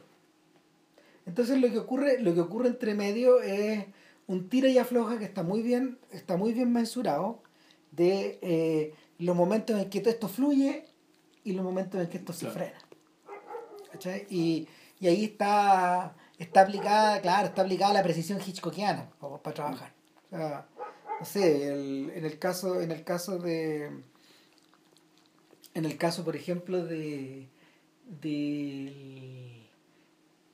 Entonces lo que ocurre, lo que ocurre entre medio es un tira y afloja que está muy bien, está muy bien mensurado de eh, los momentos en que todo esto fluye y los momentos en que esto se Claro. frena. ¿Cachai? Y, y ahí está, está aplicada, claro, está aplicada la precisión hitchcockiana para, para trabajar. O sea, no sé, el- en el caso, en el caso de en el caso, por ejemplo, de de,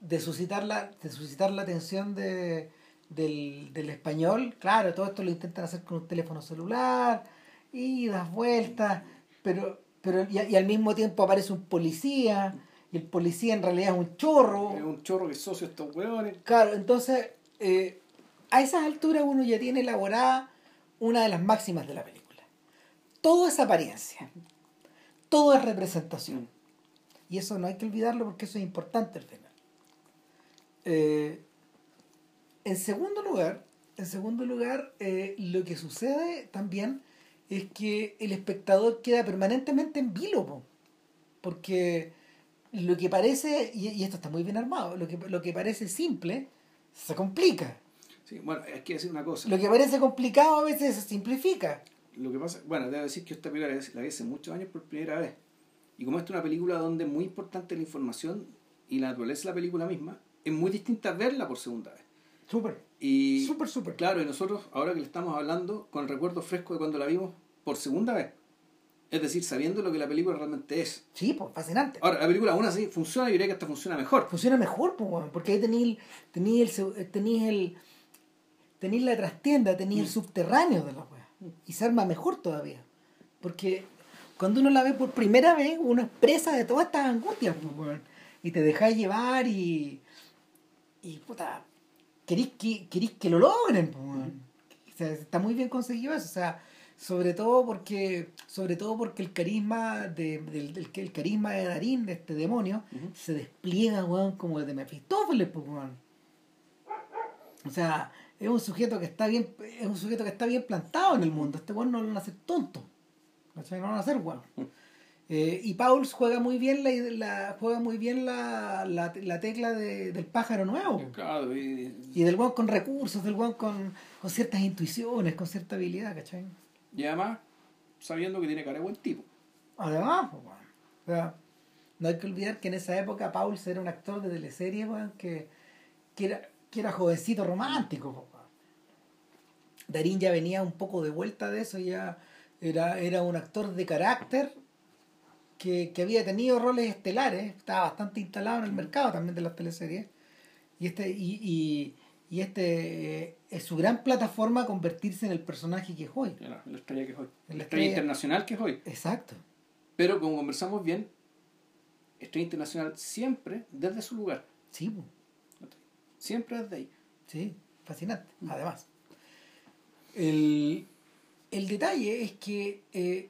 de suscitar la de suscitar la atención de, del, del español, claro, todo esto lo intentan hacer con un teléfono celular y idas, vueltas, pero, pero y, y al mismo tiempo aparece un policía, y el policía en realidad es un chorro. Es un chorro que es socio de estos hueones. Claro, entonces, eh, a esas alturas uno ya tiene elaborada una de las máximas de la película. Todo es apariencia, todo es representación. Y eso no hay que olvidarlo porque eso es importante al final. Eh, en segundo lugar, en segundo lugar, eh, lo que sucede también es que el espectador queda permanentemente en vilo, po. porque lo que parece, y, y esto está muy bien armado, lo que, lo que parece simple se complica. Sí, bueno, hay que decir una cosa. Lo que parece complicado a veces se simplifica. Lo que pasa, bueno, debo decir que esta película la vi hace muchos años por primera vez. Y como esta es una película donde es muy importante la información y la naturaleza de la película misma, es muy distinta verla por segunda vez. Súper. Y Súper, súper. claro, y nosotros, ahora que le estamos hablando, con el recuerdo fresco de cuando la vimos por segunda vez. Es decir, sabiendo lo que la película realmente es. Sí, pues fascinante. Ahora, la película aún así funciona y diría que hasta funciona mejor. Funciona mejor, pues, weón, porque ahí tenéis tení el, tení el, tení la trastienda, tení el subterráneo de la weá. Y se arma mejor todavía. Porque cuando uno la ve por primera vez, uno es presa de todas estas angustias, pues, weón. Y te dejas llevar y. Y puta. Querís que, querís que lo logren. O sea, está muy bien conseguido eso. O sea, sobre todo porque. Sobre todo porque el carisma de, del, del- el carisma de Darín, de este demonio, Ujú. se despliega, weón, como el de Mefistófeles, pues, weón. O sea, es un sujeto que está bien, es un sujeto que está bien plantado en el mundo. Este weón no lo van a hacer tonto. No lo van a hacer weón. Eh, y Pauls juega muy bien la, la- juega muy bien la, la, la tecla de- del pájaro nuevo. Claro, y, Y del weón con recursos, del weón con, con ciertas intuiciones, con cierta habilidad, ¿cachai? y además, sabiendo que tiene cara de buen tipo. Además, pues, weón. O sea, no hay que olvidar que en esa época Pauls era un actor de teleserie, weón, que, que, era, que era jovencito romántico, pues. Darín ya venía un poco de vuelta de eso, ya era, era un actor de carácter que, que había tenido roles estelares, estaba bastante instalado en el mercado también de las teleseries. Y este, y, y, y este eh, es su gran plataforma convertirse en el personaje que es hoy. La, la estrella que es hoy. La La estrella estrella- internacional que es hoy. Exacto. Pero como conversamos bien, estrella internacional siempre desde su lugar. Sí. Siempre desde ahí. Sí, fascinante, además. El, el detalle es que eh,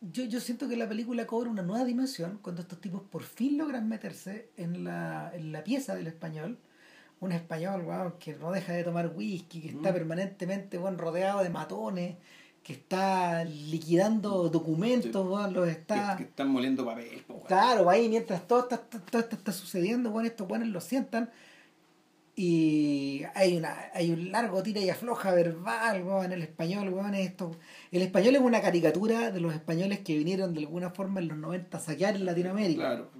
yo, yo siento que la película cobra una nueva dimensión cuando estos tipos por fin logran meterse en la, en la pieza del español. Un español weón, que no deja de tomar whisky, que está Mm. permanentemente weón, rodeado de matones, que está liquidando documentos, weón, los está... Que, que están moliendo papel. po. Claro, ahí mientras todo, está, todo esto está sucediendo, bueno, estos buenos lo sientan y hay una hay un largo tira y afloja verbal, weón, en el español, weón, esto. El español es una caricatura de los españoles que vinieron de alguna forma en los 90 a saquear en Latinoamérica. Claro.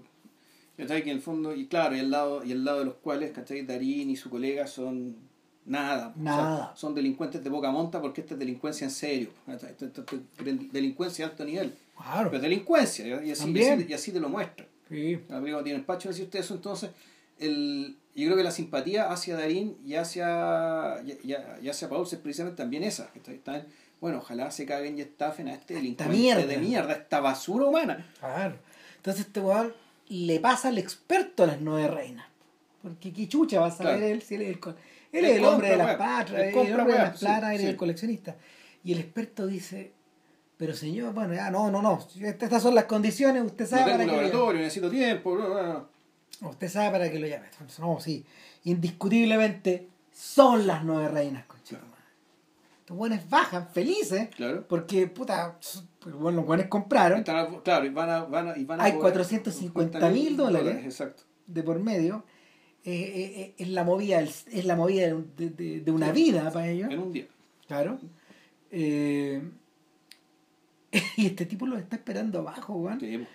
¿Cachai? Que en el fondo, y claro, y al lado, y al lado de los cuales, ¿cachai? Darín y su colega son nada. o sea, Nada. son delincuentes de poca monta porque esta es delincuencia en serio. ¿cachai? Esto- esto- esto es delincuencia de alto nivel. Claro. Pero delincuencia, y así, y así, y así te lo muestra. Sí. La película tiene el pacho decirte eso, entonces el, yo creo que la simpatía hacia Darín y hacia, y, y- hacia Paul es precisamente también esa. que está- está en, bueno, ojalá se caguen y estafen a este delincuente mierda. de mierda, esta basura humana. Claro. Entonces este weón le pasa al experto a las nueve reinas. Porque qué chucha va a saber Claro. él si él es el, él es el hombre de las patras, el hombre de las platas, Sí, el coleccionista. Y el experto dice, pero señor, bueno, ya no, no, no, estas son las condiciones, usted No sabe tengo para un laboratorio, necesito tiempo. bla, bla, bla. Usted sabe para qué lo llame. No, sí, indiscutiblemente son las nueve reinas, conchetumare. Estos buenos bajan felices Claro. porque, puta, bueno, los buenos compraron. A- claro, y van a, van a, y van a Hay cobrar 450 mil dólares. Exacto. de por medio eh, eh, eh, es la movida es la movida de, de- de una vida para ellos En un día. claro Eh, y este tipo los está esperando abajo Sí,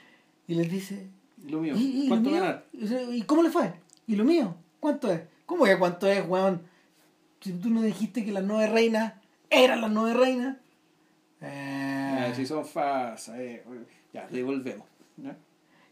y les dice lo mío. ¿y, y ¿Cuánto lo mío? ganar? ¿y cómo le fue? ¿y lo mío? ¿cuánto es? ¿cómo que cuánto es weón? si tú no dijiste que las nueve reinas eran las nueve reinas Eh, Ah, si son falsas, eh, ya, devolvemos. ¿ya?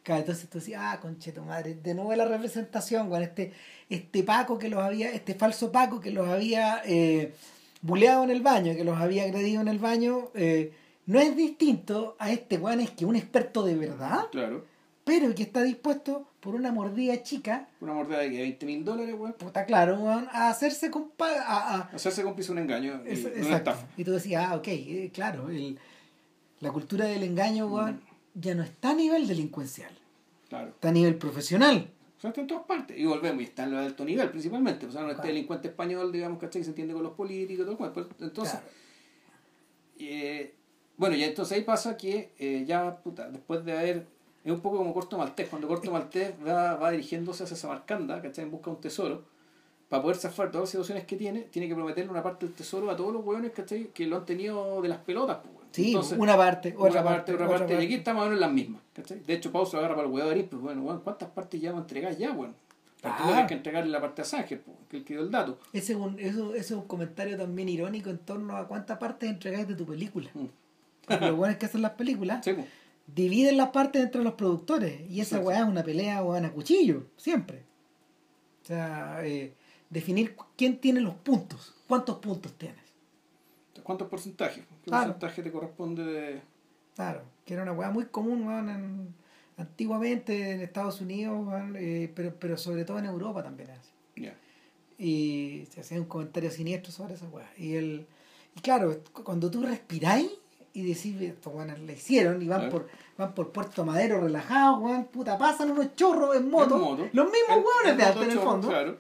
Claro, entonces tú decías, ah, concheto madre, de nuevo la representación, con este, este Paco que los había, este falso Paco que los había, eh, buleado en el baño, que los había agredido en el baño, eh, no es distinto a este weón, es que un experto de verdad, Claro. Pero que está dispuesto por una mordida chica, Una mordida de que 20 mil dólares, weón. puta claro, weón, a hacerse compa a, a- Hacerse cómplice un engaño y es- una exacto. estafa. Y tú decías, ah, ok, eh, claro, el- la cultura del engaño, weón, Mm. ya no está a nivel delincuencial, Claro. está a nivel profesional. O sea, está en todas partes. Y volvemos, y está en lo de alto nivel principalmente. O sea, no este Claro. delincuente español, digamos, ¿cachai? Se entiende con los políticos y todo el cuento. Pues, Entonces, Claro. eh, bueno, y entonces ahí pasa que eh, ya, puta, después de haber. Es un poco como Corto Maltés. Cuando Corto Maltés va, va dirigiéndose hacia Samarcanda, ¿cachai? En busca de un tesoro. Para poder zafar todas las situaciones que tiene, tiene que prometerle una parte del tesoro a todos los hueones, ¿cachai? Que lo han tenido de las pelotas, pues. Sí, Entonces, una parte, otra una parte, otra parte, y parte. aquí estamos en las mismas. ¿cachai? De hecho, Pau se lo agarra para el huevo de pues bueno, weón, ¿cuántas partes ya vamos a entregar ya, tú Ah. que entregarle la parte a Sánchez, pues, que el que dio el dato. Ese es, un, eso, ese es un comentario también irónico en torno a cuántas partes entregáis de tu película. Mm. Porque Los buenos que hacen las películas Sí, pues. Dividen las partes entre los productores. Y esa Exacto. weá es una pelea weón, a cuchillo, siempre. O sea, eh, definir quién tiene los puntos. ¿Cuántos puntos tienes? ¿Cuántos porcentajes? ¿Qué Claro. porcentaje te corresponde de.? Claro, que era una weá muy común weón, en- antiguamente en Estados Unidos, weón, eh, pero, pero sobre todo en Europa también es y se hacía un comentario siniestro sobre esa weá. Y, el, y claro, cuando tú respiráis y decís, estos weones le hicieron y van por van por Puerto Madero relajados, weón, puta, pasan unos chorros en moto, En moto. los mismos El- weones el de alto en el fondo, Claro.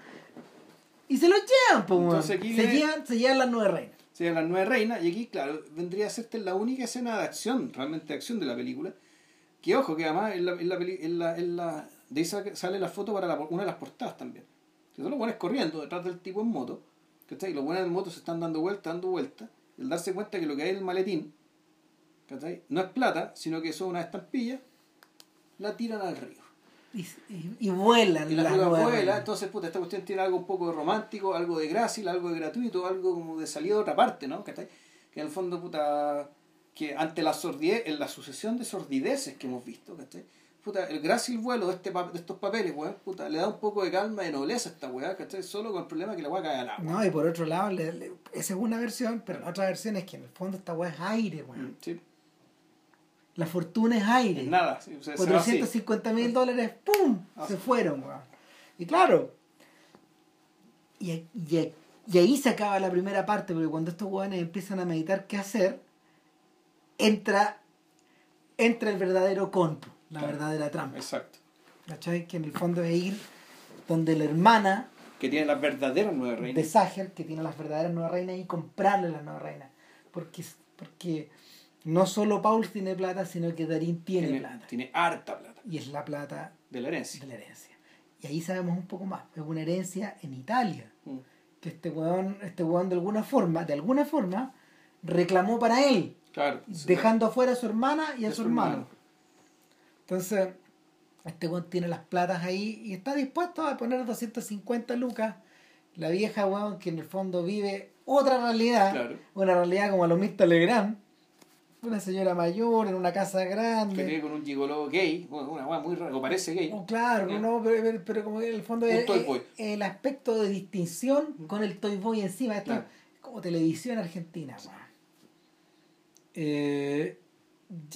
y se los llevan, pues, weón. Se viene- llevan, se llevan las nueve reinas. Se llama Las Nueve Reinas, y aquí, claro, vendría a ser la única escena de acción, realmente de acción de la película. Que ojo, que además en la, en la, en la, en la- de ahí sa- sale la foto para la- una de las portadas también. Que son los buenos corriendo detrás del tipo en moto. ¿cachai? Y los buenos en moto se están dando vuelta, dando vuelta. Y al darse cuenta que lo que hay en el maletín ¿cachai? no es plata, sino que son unas estampillas, la tiran al río. Y, y, y vuelan Y la vuela, entonces, puta, esta cuestión tiene algo un poco romántico, algo de grácil, algo de gratuito, algo como de salida de otra parte, ¿no? ¿Cachai? Que en el fondo, puta, que ante la sordidez, en la sucesión de sordideces que hemos visto, ¿cachai? Puta, el grácil vuelo de, este, de estos papeles, weón, puta, le da un poco de calma, de nobleza a esta weá, ¿cachai? Solo con el problema que la weá cae al agua. No, y por otro lado, le- le- esa es una versión, pero la otra versión es que en el fondo esta weá es aire, weón. Mm, Sí, La fortuna es aire. es nada, sí, o sea, se va así. 450 mil dólares, ¡pum! Así. Se fueron, weón. Y claro, y, y- y ahí se acaba la primera parte, porque cuando estos weones empiezan a meditar qué hacer, entra, entra el verdadero conto, la Claro. verdadera trampa. Exacto. ¿Cachai? Que en el fondo es ir donde la hermana Que tiene las verdaderas nueve de reinas. Sager, que tiene las verdaderas nuevas reinas, y comprarle las nuevas reinas. Porque, porque no solo Paul tiene plata, sino que Darín tiene, Tiene, plata. tiene harta plata Y es la plata de la herencia. de la herencia. Y ahí sabemos un poco más. Es una herencia en Italia. Mm. Que este weón, este weón de alguna forma, de alguna forma, reclamó para él, Claro. dejando afuera a su hermana y a de su hermano. Entonces, este weón tiene las platas ahí y está dispuesto a poner 250 lucas. La vieja weón que en el fondo vive otra realidad, Claro. una realidad como a los Mirta Legrand, una señora mayor en una casa Que grande. tiene con un gigoló gay, una weá muy rara, parece gay. Oh, claro, no, pero, pero- pero como que en el fondo es, Boy. el aspecto de distinción con el Toy Boy encima. Esto Claro. es como televisión argentina. Eh,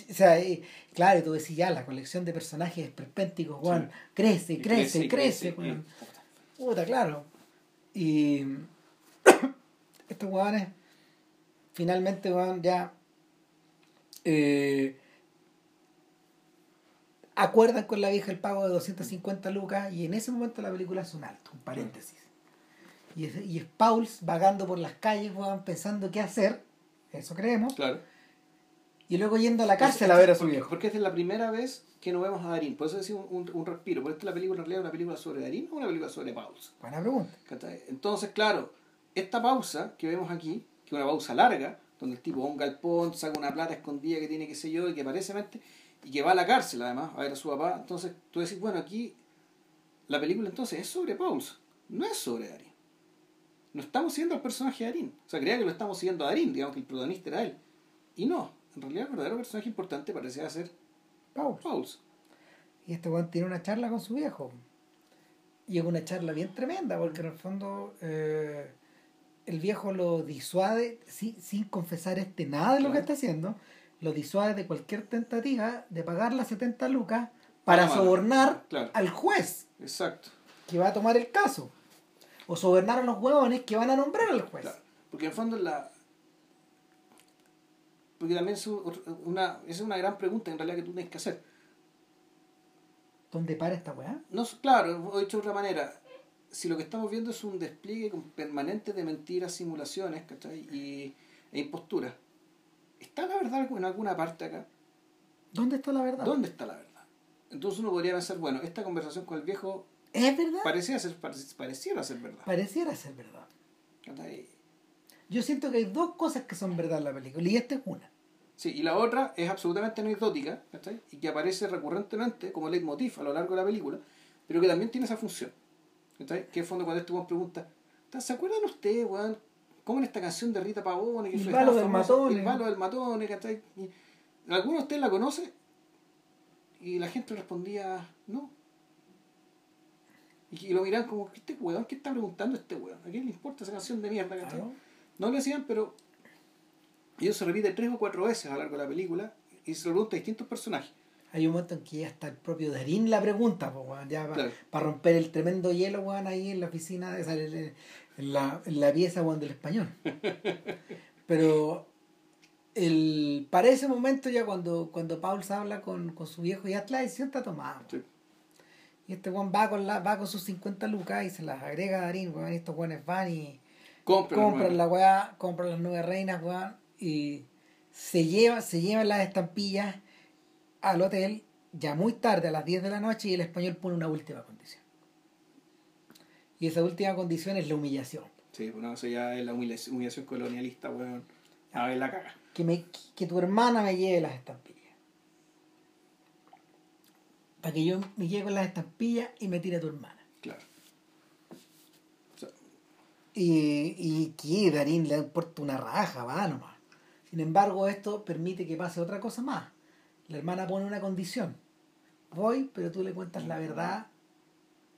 o sea, eh, claro, tú decís ya, la colección de personajes esperpénticos, weón, Sí. crece, crece, crece. weón. puta. Puta, claro. Y estos weones finalmente weón, ya eh, acuerdan con la vieja el pago de 250 lucas y en ese momento la película es un alto, un paréntesis. Y es, y es Pauls vagando por las calles, pensando qué hacer, eso creemos, Claro. y luego yendo a la cárcel a ver a su Porque- viejo. Porque esta es la primera vez que no vemos a Darín. Por eso decimos un, un respiro. Porque esta es la película en realidad es una película sobre Darín o una película sobre pausa. Buena pregunta. Entonces, claro, esta pausa que vemos aquí, que es una pausa larga, donde el tipo va a un galpón, saca una plata escondida que tiene, qué sé yo, y que aparentemente, y que va a la cárcel además, a ver a su papá. Entonces, tú decís, bueno, aquí la película entonces es sobre pausa, no es sobre Darín. No estamos siguiendo al personaje de Darín. O sea, creía que lo estamos siguiendo a Darín, digamos que el protagonista era él. Y no, en realidad el verdadero personaje importante parecía ser Pauls. Pauls. Y este weón tiene una charla con su viejo. Y es una charla bien tremenda, porque en el fondo eh, el viejo lo disuade sin, sin confesar este nada de lo que está haciendo, lo disuade de cualquier tentativa de pagar las 70 lucas para Ah, sobornar Claro. al juez Exacto. que va a tomar el caso. O sobornar a los huevones que van a nombrar al juez. Claro. Porque en fondo la. Porque también es una, esa es una gran pregunta en realidad que tú tienes que hacer. ¿Dónde para esta weá? No, claro, o dicho de otra manera, si lo que estamos viendo es un despliegue permanente de mentiras, simulaciones ¿cachai? y, e imposturas, ¿está la verdad en alguna parte acá? ¿Dónde está la verdad? ¿Dónde está la verdad? Entonces uno podría pensar, bueno, esta conversación con el viejo ¿Es verdad? parecía ser, parec- pareciera ser verdad. Pareciera ser verdad. ¿cachai? Yo siento que hay dos cosas que son verdad en la película y esta es una. Sí, y la otra es absolutamente anecdótica ¿cachai? y que aparece recurrentemente como leitmotiv a lo largo de la película, pero que también tiene esa función. ¿Cachai? Que fondo cuando este weón pregunta, ¿se acuerdan ustedes, weón? ¿Cómo en esta canción de Rita Pavone? Que El balo del famosa, matone. El balo del matone, ¿cachai? Y, ¿Alguno de ustedes la conoce? Y la gente respondía, no. Y, y lo miran como, este weón, ¿qué está preguntando este weón? ¿A quién le importa esa canción de mierda? ¿cachai? Claro. No lo decían, pero ellos se repite tres o cuatro veces a lo largo de la película y se lo pregunta a distintos personajes. Hay un momento en que ya está el propio Darín la pregunta, pues, weón, ya para Claro. romper el tremendo hielo, weón, ahí en la oficina, o sea, en, la, en la pieza, weón, del español. Pero el, para ese momento ya cuando, cuando Paul se habla con, con su viejo, ya la decisión está tomada. Sí. Y este weón va con, la, va con sus 50 lucas y se las agrega a Darín, weón, estos weones van y Compren, compran la weá, compran las nueve reinas, weón, y se lleva, se llevan las estampillas al hotel ya muy tarde, a las 10 de la noche, y el español pone una última condición. Y esa última condición es la humillación. Sí, bueno, eso ya es la humillación, colonialista, weón. A ver la caga. Que, me, que tu hermana me lleve las estampillas. Para que yo me lleve con las estampillas y me tire a tu hermana. Claro. O sea, Y, y que Darín le importa una raja, va nomás. Sin embargo, esto permite que pase otra cosa más. La hermana pone una condición. Voy, pero tú le cuentas la verdad.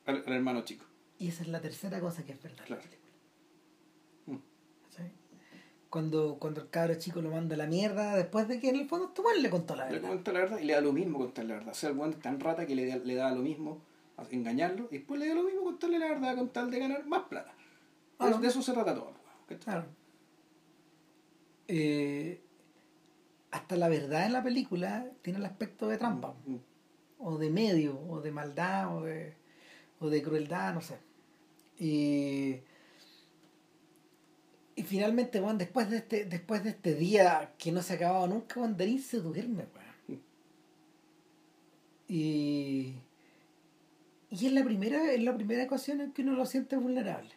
al, al hermano chico. Y esa es la tercera cosa que es verdad en la Claro. película. Mm. Cuando, cuando el cabro chico lo manda a la mierda, después de que en el fondo este weón le contó la Le verdad. cuenta la verdad y le da lo mismo contar la verdad. O sea, el weón es tan rata que le, da- le da lo mismo a engañarlo y después le da lo mismo contarle la verdad con tal de ganar más plata. Ah. De eso se trata todo. ¿cachai? Claro. Eh, hasta la verdad en la película tiene el aspecto de trampa. Mm. o de medio, o de maldad, o de, o de crueldad, no sé. Y, y finalmente, bueno, después de este, después de este día que no se acababa nunca, Juan Darín se duerme, weón. Y, y es la primera, es la primera ocasión en que uno lo siente vulnerable.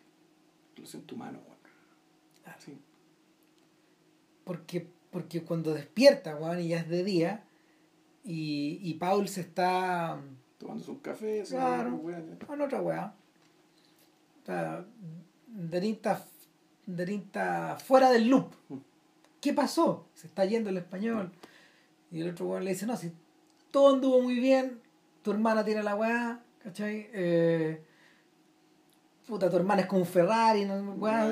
Lo siento humano, weón. Ah. Sí. Porque, porque cuando despierta, weón, y ya es de día, y, y Paul se está Tomándose un café, Claro. con otra weá. O sea, está, fuera del loop. ¿Qué pasó? Se está yendo el español. Y el otro weón le dice, no, si todo anduvo muy bien, tu hermana tiene la weá, ¿cachai? Eh, puta, tu hermana es como un Ferrari, ¿no? Weá,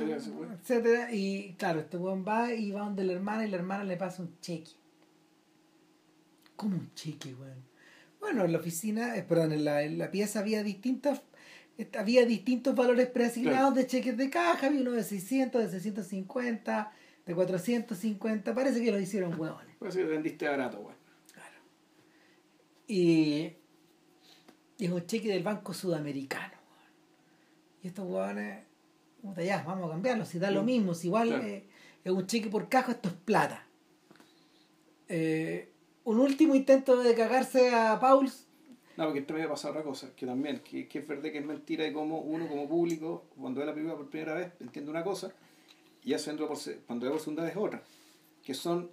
etcétera. Y claro, este weón va y va donde la hermana y la hermana le pasa un cheque. ¿Cómo un cheque, weón? Bueno, en la oficina, eh, perdón, en la, en la pieza había distintas había distintos valores preasignados Claro. de cheques de caja, había uno de 600, de 650, de 450, parece que lo hicieron huevones. Pues sí, vendiste barato, weón. Y y es un cheque del Banco Sudamericano. Y estos huevones, puta, ya, vamos a cambiarlo, si da lo mismo, si igual claro. eh, es un cheque por caja, esto es plata. Eh, un último intento de cagarse a Pauls No, porque esto me había pasado otra cosa, que también, que, que es verdad que es mentira de cómo uno como público, cuando ve la película por primera vez, entiende una cosa, y ya por, cuando ve por segunda vez otra, que son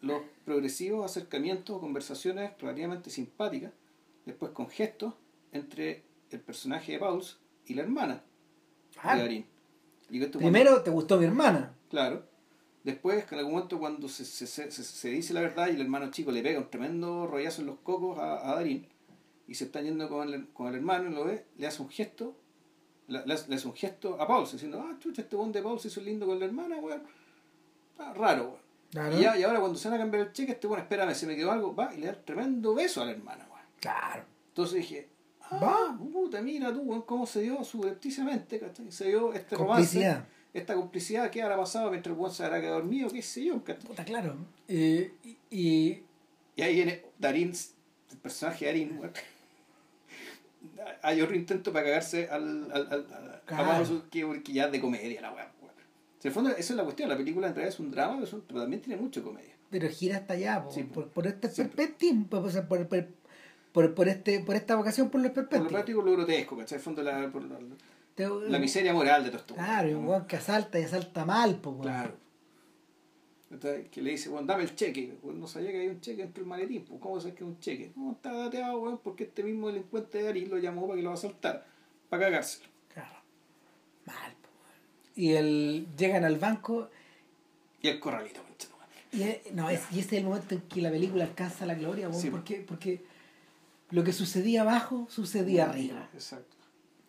los progresivos acercamientos o conversaciones relativamente simpáticas, después con gestos, entre el personaje de Pauls y la hermana Claro. de Darín. Y que esto Primero, te gustó mi hermana. Claro. Después, que en algún momento cuando se, se, se, se- dice la verdad y el hermano chico le pega un tremendo rollazo en los cocos a, a Darín y se está yendo con el, con el hermano y lo ve, le hace un gesto le, le hace un gesto a Paul, diciendo, ah, chucha, este buen de Paul se hizo lindo con la hermana, weón. Ah, raro, weón. Claro. Y, ya, y ahora cuando se van a cambiar el cheque, este bueno, espérame, se me quedó algo, va y le da tremendo beso a la hermana, weón. Claro. Entonces dije, ah, Va. puta, mira tú, cómo se dio subrepticiamente, ¿cachai? Se dio este Complicidad. romance, esta complicidad que habrá pasado mientras el weón se habrá quedado dormido, qué sé yo, ¿cachai? Puta, claro. Eh, y, y- Y ahí viene Darín, el personaje de Darín, weón. Hay otro intento para cagarse al, al, al, Claro. a que, que ya es de comedia la weón. En el fondo, esa es la cuestión, la película en realidad es un drama, pero, también tiene mucho comedia. pero gira hasta allá, po, Sí, por, por este siempre. perspective, por, por, por, por, este, por esta vocación por los Por lo práctico, lo grotesco, ¿cachai? El fondo, la, por la, Te- la miseria moral de todo esto. Claro, y un weón que asalta y asalta mal, po, weón. Claro. Entonces, que le dice, bueno, dame el cheque. Bueno, no sabía que había un cheque dentro del maletín. Pues, ¿Cómo sabes que es un cheque? No, está dateado, weón, porque este mismo delincuente de Darín lo llamó para que lo asaltara. Para cagárselo. Claro. Mal, po, weón. Y el, llegan al banco Y el corralito, y, es- no, es, y ese es el momento en que la película alcanza la gloria, weón, Sí. porque, porque lo que sucedía abajo sucedía arriba. Exacto.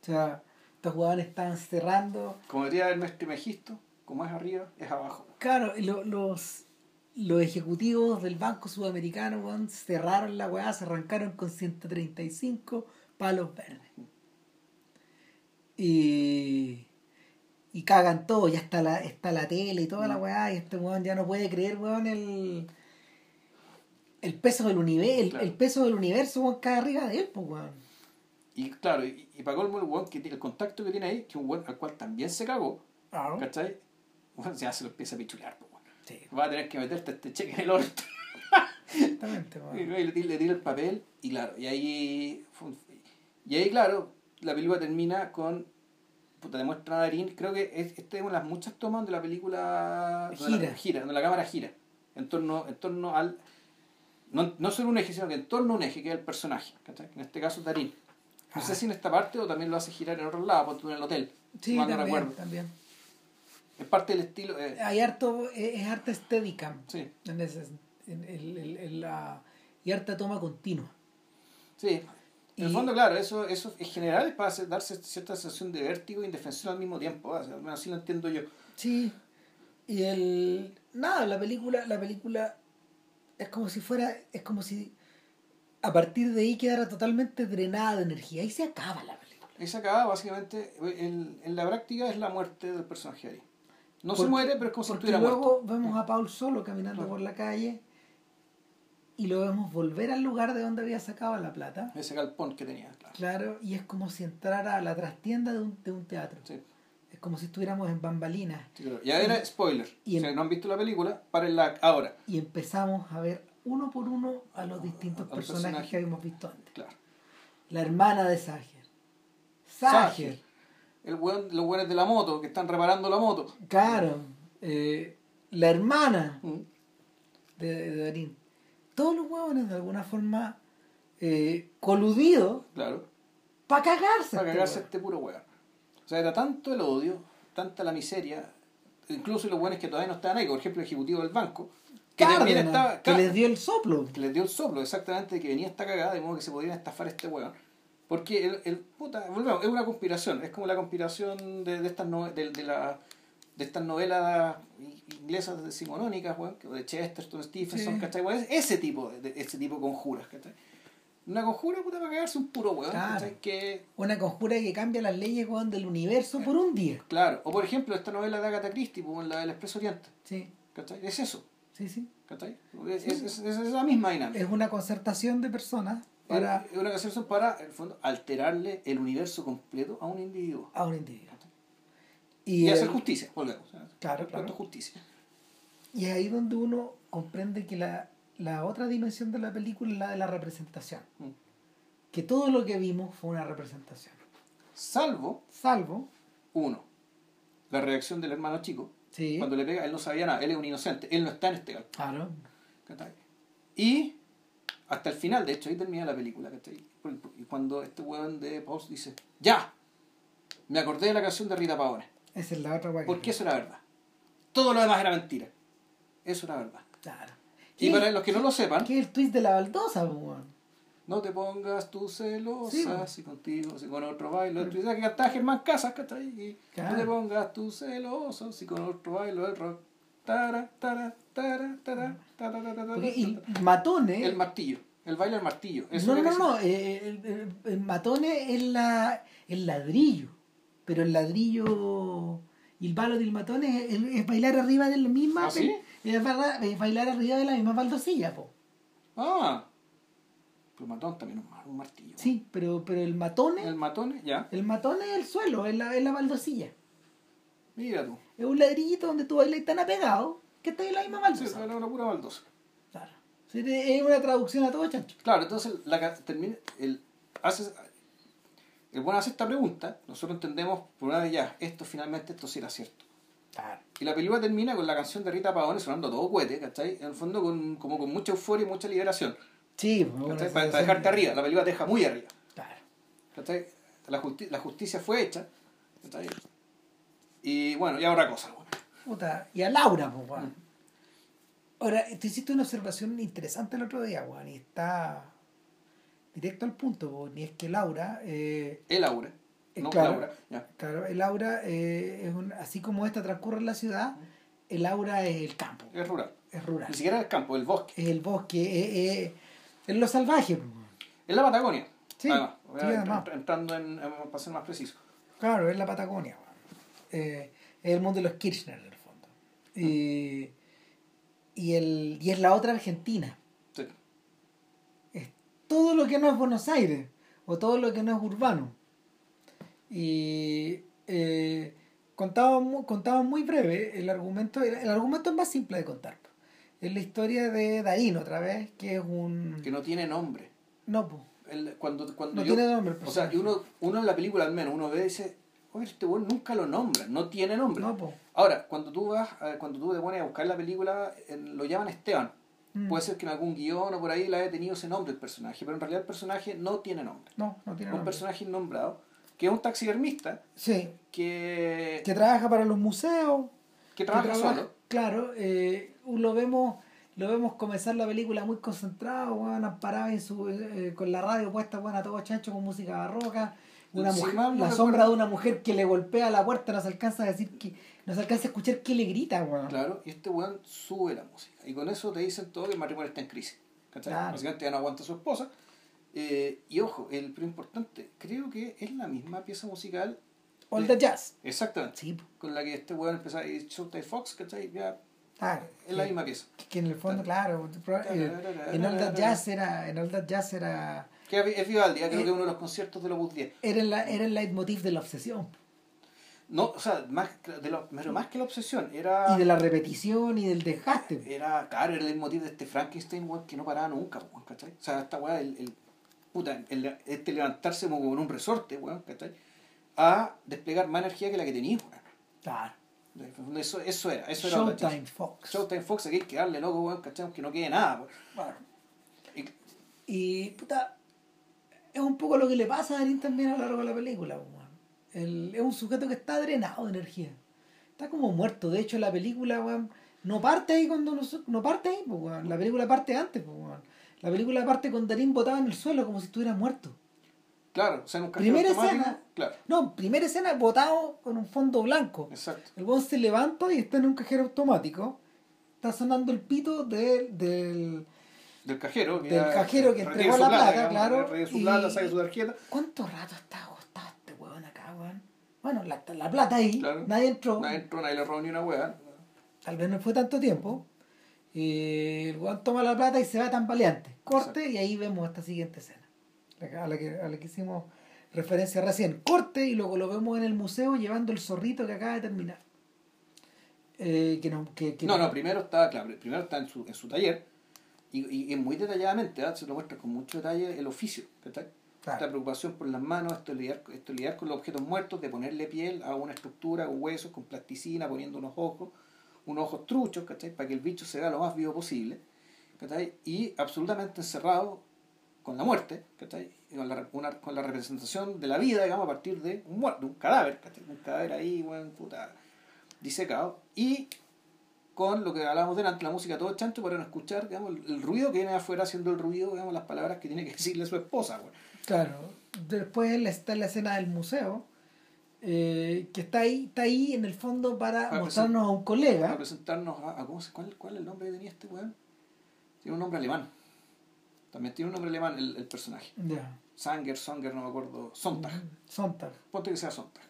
O sea, estos jugadores estaban cerrando. Como diría el maestro Mejisto, como es arriba, es abajo. Claro, lo- los, los ejecutivos del Banco Sudamericano weón, cerraron la weá, se arrancaron con 135 palos verdes. Y, y cagan todo, ya está la, está la tele y toda la Mm. weá, y este weón ya no puede creer, weón, el, el peso del universo, el, Claro. el peso del universo, weón, cae arriba de él, pues weón. Y claro, y, y para colmo el weón que el contacto que tiene ahí, que es un weón al cual también se cagó, Claro. ¿cachai? Bueno, ya se lo empieza a pichulear, pues, weón. Sí, Va a tener que meterte este cheque en el orto. exactamente, Y weón. le tira, le tira el papel y claro, y ahí, y ahí claro, la película termina con, puta, demuestra a Darín, creo que es, esta es una de las muchas tomas de la película donde Gira. la, gira, donde la cámara gira, en torno, en torno al, no, no solo un eje, sino que en torno a un eje, que es el personaje, ¿cachai? en este caso Darín. No sé Ah. si en esta parte o también lo hace girar en otro lado, ponte tú en el hotel, Sí, no también, recuerdo. también. Es parte del estilo, eh, Hay harto, es, es harta steadicam. sí, En ese, en, el- el- el- la, y harta toma continua. sí. En el fondo, claro, eso, eso en general es para hacer- darse cierta sensación de vértigo e indefensión al mismo tiempo. o sea, así lo entiendo yo. Sí. Y el. Nada, la película, la película es como si fuera. Es como si a partir de ahí quedara totalmente drenada de energía. Ahí se acaba la película. Ahí se acaba, básicamente, en, en la práctica es la muerte del personaje ahí. No se muere, pero es como si estuviera luego muerto. vemos a Paul solo caminando Claro. por la calle y lo vemos volver al lugar de donde había sacado la plata. Ese galpón que tenía, claro. Claro, y es como si entrara a la trastienda de un, de un teatro. Sí, Es como si estuviéramos en bambalinas. claro. Ya era spoiler. Y en- si no han visto la película, párenla ahora. y empezamos a ver uno por uno a los distintos A personajes que habíamos visto antes. Claro. La hermana de Sager. Sager. El weón, los buenos de la moto, que están reparando la moto. Claro. eh, la hermana Mm. de, de Darín. Todos los huevones de alguna forma eh, coludidos Claro. para cagarse. Para este cagarse hueón. este puro weón. O sea, era tanto el odio, tanta la miseria, incluso los buenos que todavía no estaban ahí, por ejemplo, el ejecutivo del banco, que también estaba. que les dio el soplo. que les dio el soplo exactamente de que venía esta cagada de modo que se podían estafar a este weón. Porque el, el puta, volvemos, es una conspiración, es como la conspiración de, de estas no- de, de la de estas novelas inglesas decimonónicas, weón, de Chesterton, Stephenson, Sí. ¿cachai? Weón, ese tipo de, de- ese tipo de conjuras, ¿cachai? Una conjura puta para cagarse un puro weón, Claro. Que Una conjura que cambia las leyes weón, del universo por un día. Claro, o por ejemplo esta novela de Agatha Christie, pues, la del Expreso Oriente, Sí, ¿cachai? Es eso, sí, sí. ¿cachai? Es, es, es- es esa misma dinámica. Es una concertación de personas para Es una canción para, en el fondo, alterarle el universo completo a un individuo. a un individuo. Y, el- hacer justicia, volvemos. Claro, claro. justicia. Y es ahí donde uno comprende que la, la otra dimensión de la película es la de la representación. Mm. Que todo lo que vimos fue una representación. Salvo, Salvo, uno, la reacción del hermano chico. sí, Cuando le pega, él no sabía nada, él es un inocente, él no está en este galpón. claro. Y hasta el final, de hecho, ahí termina la película. Y cuando este weón de Paus dice, ¡Ya! Me acordé de la canción de Rita Pavone. esa es la otra. Porque eso era verdad. Todo lo demás era mentira. Eso era verdad. Claro. Y ¿Qué- para los que no lo sepan, ¿Qué es el twist de la baldosa, weón? No te pongas tú celosa Sí, si contigo, si con otro bailo. Tú dices que cantaba Germán Casas, ¿cachai? Y Claro. No te pongas tú celoso si con otro bailo el rock. Tara, tara, tara, tara, tara, tara, tara, Porque el tara. matone. El martillo. El baile del martillo. Eso no, no, que no, eh, el, el- el matone es la, el ladrillo. Pero el ladrillo y el balo del matone es, es bailar arriba de la misma. ¿Ah, sí? Es, bailar, es bailar arriba de la misma baldosilla, po. Ah. Pero matón también es un, martillo. Sí, pero, pero el matone, El el, matón, ya. matone es el suelo, es la, es la baldosilla. Mira tú. Es un ladrillito donde tú bailas tan apegado que está en la misma Sí, baldosa. era una pura baldosa. Claro. Sí, Es una traducción a todo chancho. Claro, entonces la, termina, el, hace, el bueno hace esta pregunta, nosotros entendemos por una vez ya, esto finalmente, esto sí era cierto. Claro. Y la película termina con la canción de Rita Pavone sonando todo cohete, ¿cachai? En el fondo con, como con mucha euforia y mucha liberación. Sí, pues, bueno, Para, para dejarte arriba, la película te deja muy arriba. Claro. ¿cachai? La, justi- la justicia fue hecha. ¿cachai? Y bueno, y ahora cosa. bueno. Puta, y a Laura, pues, weón. Ahora, tú hiciste una observación interesante el otro día, weón, y está directo al punto, weón, y es que Laura, eh, El aura. Eh, No, claro. Laura. Claro, el aura, eh, es un, así como esta transcurre en la ciudad, el aura es el campo, Es rural. es rural, Ni siquiera el campo, el bosque. es el bosque, es, es- es lo salvaje, pues. Es la Patagonia. Sí, Además, sí, además. ent- entrando en, para ser más preciso. Claro, es la Patagonia. Eh, es el mundo de los Kirchner, en el fondo. Y, y, el, y es la otra Argentina. Sí. Es todo lo que no es Buenos Aires o todo lo que no es urbano. Y eh, contaba, mu- contaba muy breve el argumento. El, el argumento es más simple de contar. Es la historia de Darín, otra vez, que es un. Que no tiene nombre. No, po. El- cuando, cuando No yo- tiene nombre O sea, y uno, uno en la película al menos, uno ve y dice, oye, este weón nunca lo nombra, no tiene nombre. No, po. Ahora, cuando tú vas, eh, cuando tú te pones a buscar la película, lo llaman Esteban. Mm. Puede ser que en algún guion o por ahí le haya tenido ese nombre el personaje, pero en realidad el personaje no tiene nombre. No, no tiene un nombre. personaje innombrado, que es un taxidermista, Sí, que, que trabaja para los museos. que trabaja que trabaja- solo. Claro, eh, lo vemos lo vemos comenzar la película muy concentrado, weón, amparado en su, eh, con la radio puesta bueno, a todo chancho con música barroca. Una mujer, no la sombra de una mujer que le golpea la puerta, no se alcanza a decir que, no se alcanza a escuchar que le grita, weón. Claro, y este weón sube la música. Y con eso te dicen todo que el matrimonio está en crisis. ¿Cachai? Claro. Básicamente ya no aguanta a su esposa. Eh, y ojo, el pero importante, creo que es la misma pieza musical. All the jazz. Exactamente. Sí. Con la que este weón empezó a ir Showtime Fox, ¿cachai? Ya Ah, es la misma pieza. Que en el fondo, claro, eh, en All That Jazz era, en All That Jazz era, Que es Vivaldi, ya creo Eh, que uno de los conciertos de los Opus 10. era, la, era el leitmotiv de la obsesión. No, o sea, más, de lo, pero más que la obsesión, era. Y de la repetición y del desgaste. Era, claro, era el motivo de este Frankenstein, weón, que no paraba nunca, ¿cachai? O sea, esta weá, el, el, puta, el, este levantarse como en un resorte, weón, ¿cachai? A desplegar más energía que la que tenía, weón. Claro. Eso, eso era, eso era. otra Showtime. Fox. Showtime Fox, aquí hay que darle loco, weón, ¿cachai? Aunque no quede nada, weón. Claro. Y- Y puta, es un poco lo que le pasa a Darín también a lo largo de la película. weón. El- es un sujeto que está drenado de energía. Está como muerto. De hecho, la película, weón, no parte ahí cuando nos- no parte ahí, po, weón. La película parte antes, po, weón. La película parte con Darín botado en el suelo como si estuviera muerto. Claro, o sea, en un Primera escena. Claro, No, primera escena botado con un fondo blanco. exacto. El weón se levanta y está en un cajero automático. Está sonando el pito del- del, Del cajero. Que Del cajero que entregó su la plata, digamos, claro, su y- plata, saque su tarjeta. ¿Cuánto rato está acostado este weón acá, weón? Bueno, la, la plata ahí, Claro. nadie entró, Nadie entró, nadie le robó ni una weá. tal vez no fue tanto tiempo. Y el weón toma la plata y se va tan valiente. Corte Exacto. y ahí vemos esta siguiente escena. A la, que, a la que hicimos referencia recién. Corte y luego lo vemos en el museo llevando el zorrito que acaba de terminar. Eh, que no, que, que No, no, primero está, claro, primero está en su, en su taller y, y, muy detalladamente, ¿ah? se lo muestra con mucho detalle el oficio. Claro. Esta preocupación por las manos, esto lidiar, esto lidiar con los objetos muertos, de ponerle piel a una estructura con huesos, con plasticina, poniendo unos ojos, unos ojos truchos, ¿cachai? Para que el bicho se vea lo más vivo posible, ¿cachai? Y absolutamente encerrado con la muerte, ¿cachai? Con la, con la representación de la vida, digamos, a partir de un muerto, un cadáver, ¿cachai? Un cadáver ahí, weón, puta, disecado. Y con lo que hablábamos delante, la música todo chancho para no escuchar digamos, el ruido que viene afuera haciendo el ruido, digamos, las palabras que tiene que decirle su esposa. Güey. Claro. Después está la escena del museo, eh, que está ahí, está ahí en el fondo para, mostrarnos a un colega. Para presentarnos a, ¿cómo se, cuál, ¿cuál es el nombre que tenía este weón? Tiene un nombre alemán. También tiene un nombre alemán el, el personaje. Ya. Sanger, Songer, no me acuerdo. Sontag. Sontag. Ponte que sea Sontag.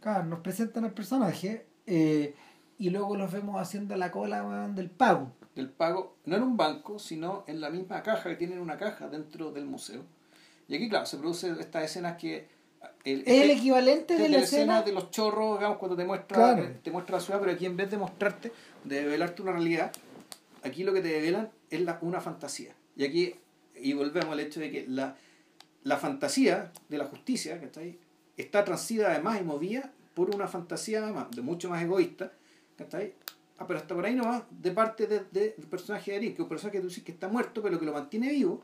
Claro, nos presentan al personaje eh, y luego los vemos haciendo la cola weón, del pago. Del pago, no en un banco, sino en la misma caja, que tienen una caja dentro del museo. Y aquí, claro, se produce estas escenas que el, es el equivalente de la, escena, de los chorros, digamos, cuando te muestra, te muestra la ciudad, pero aquí en vez de mostrarte, de develarte una realidad, aquí lo que te develan es la, una fantasía. Y aquí, y volvemos al hecho de que la, la fantasía de la justicia, que está ahí, está transida además y movida por una fantasía además, de mucho más egoísta, que está ahí. Ah, pero hasta por ahí no va de parte del de, personaje de Erin, que es un personaje que tú dices que está muerto, pero que lo mantiene vivo.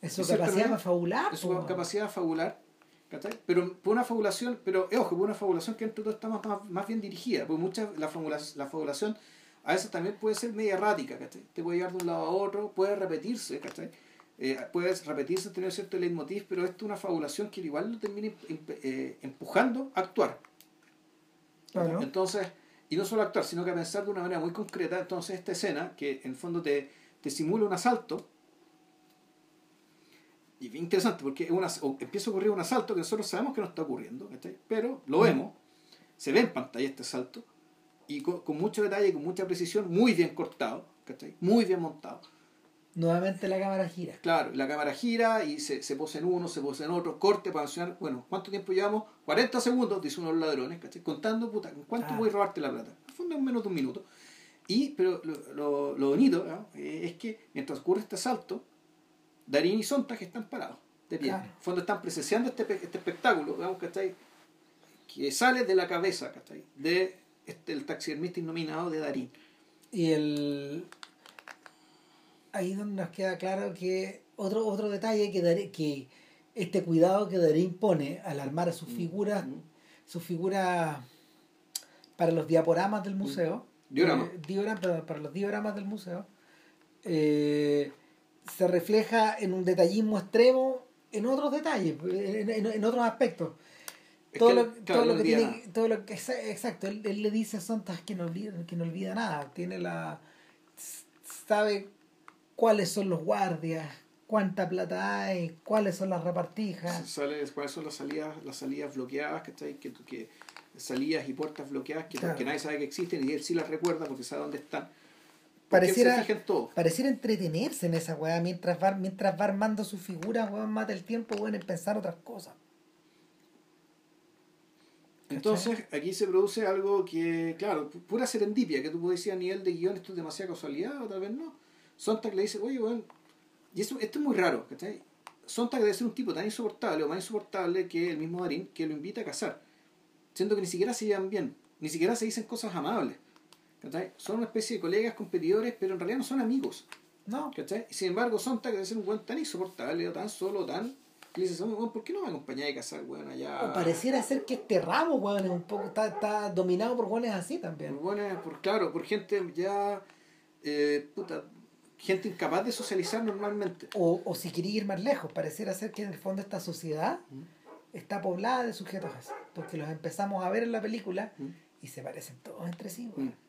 Es su capacidad fabular. Es su capacidad fabular pero por una fabulación, pero eh, ojo, por una fabulación que entre todo está más, más, bien dirigida, porque muchas la fabulación, la fabulación a veces también puede ser media errática, Te puede llevar de un lado a otro, puede repetirse, eh, puede repetirse, tener cierto leitmotiv, pero esto es una fabulación que igual lo termina eh, empujando a actuar. Entonces, y no solo a actuar, sino que a pensar de una manera muy concreta, entonces esta escena, que en fondo te, te simula un asalto, y interesante porque una, empieza a ocurrir un asalto que nosotros sabemos que no está ocurriendo, pero lo vemos, se ve en pantalla este asalto, y con, mucho detalle, con mucha precisión, muy bien cortado, muy bien montado. Nuevamente la cámara gira. Claro, la cámara gira y se, se posa en uno, se posa en otro, corte para mencionar, bueno, ¿cuánto tiempo llevamos? 40 segundos, dice uno de los ladrones, Contando, puta, ¿cuánto voy a robarte la plata? En fondo menos de un minuto. Y, pero lo, lo, bonito es que mientras ocurre este asalto, Darín y Sontag están parados, de pie. En fondo están presenciando este, este espectáculo, digamos, ¿cachai? Que sale de la cabeza, ¿cachai? De este, el taxidermista nominado de Darín. Y el... Ahí donde nos queda claro que otro, otro detalle que, que este cuidado que Darín pone al armar sus mm, figuras, mm. sus figuras para los diaporamas del mm. museo, dioramas, eh, para los dioramas del museo, eh, se refleja en un detallismo extremo en otros detalles, en, otros aspectos. todo, lo, todo lo que tiene, todo lo que exacto, él, le dice a Sontas que no olvida, que no olvida nada, tiene la sabe cuáles son los guardias, cuánta plata hay, cuáles son las repartijas. Sale, cuáles son las salidas, las salidas bloqueadas que, que, que salidas y puertas bloqueadas que, que nadie sabe que existen y él sí las recuerda porque sabe dónde están pareciera, pareciera entretenerse en esa weá mientras va, mientras va armando su figura, weón, mata el tiempo, weón, en pensar otras cosas. Entonces, aquí se produce algo que, claro, pura serendipia, que tú puedes decir a nivel de guion, esto es demasiada casualidad, o tal vez no. Sontag le dice, oye, weón, y eso, esto es muy raro, ¿cachai? Sontag debe ser un tipo tan insoportable o más insoportable que el mismo Darín, que lo invita a casar, siendo que ni siquiera se llevan bien, ni siquiera se dicen cosas amables. Son una especie de colegas, competidores, pero en realidad no son amigos. No. ¿cachai? Sin embargo, son que ser un buen tan insoportable, tan solo, tan. Y dices, ¿por qué no me acompañáis a casar, weón, allá? O pareciera ser que este ramo, weón, es un poco, está, está dominado por weones así también. Por por, claro, por gente ya. Eh, puta, gente incapaz de socializar normalmente. O, o si quería ir más lejos, pareciera ser que en el fondo esta sociedad está poblada de sujetos así. Porque los empezamos a ver en la película y se parecen todos entre sí, weón. O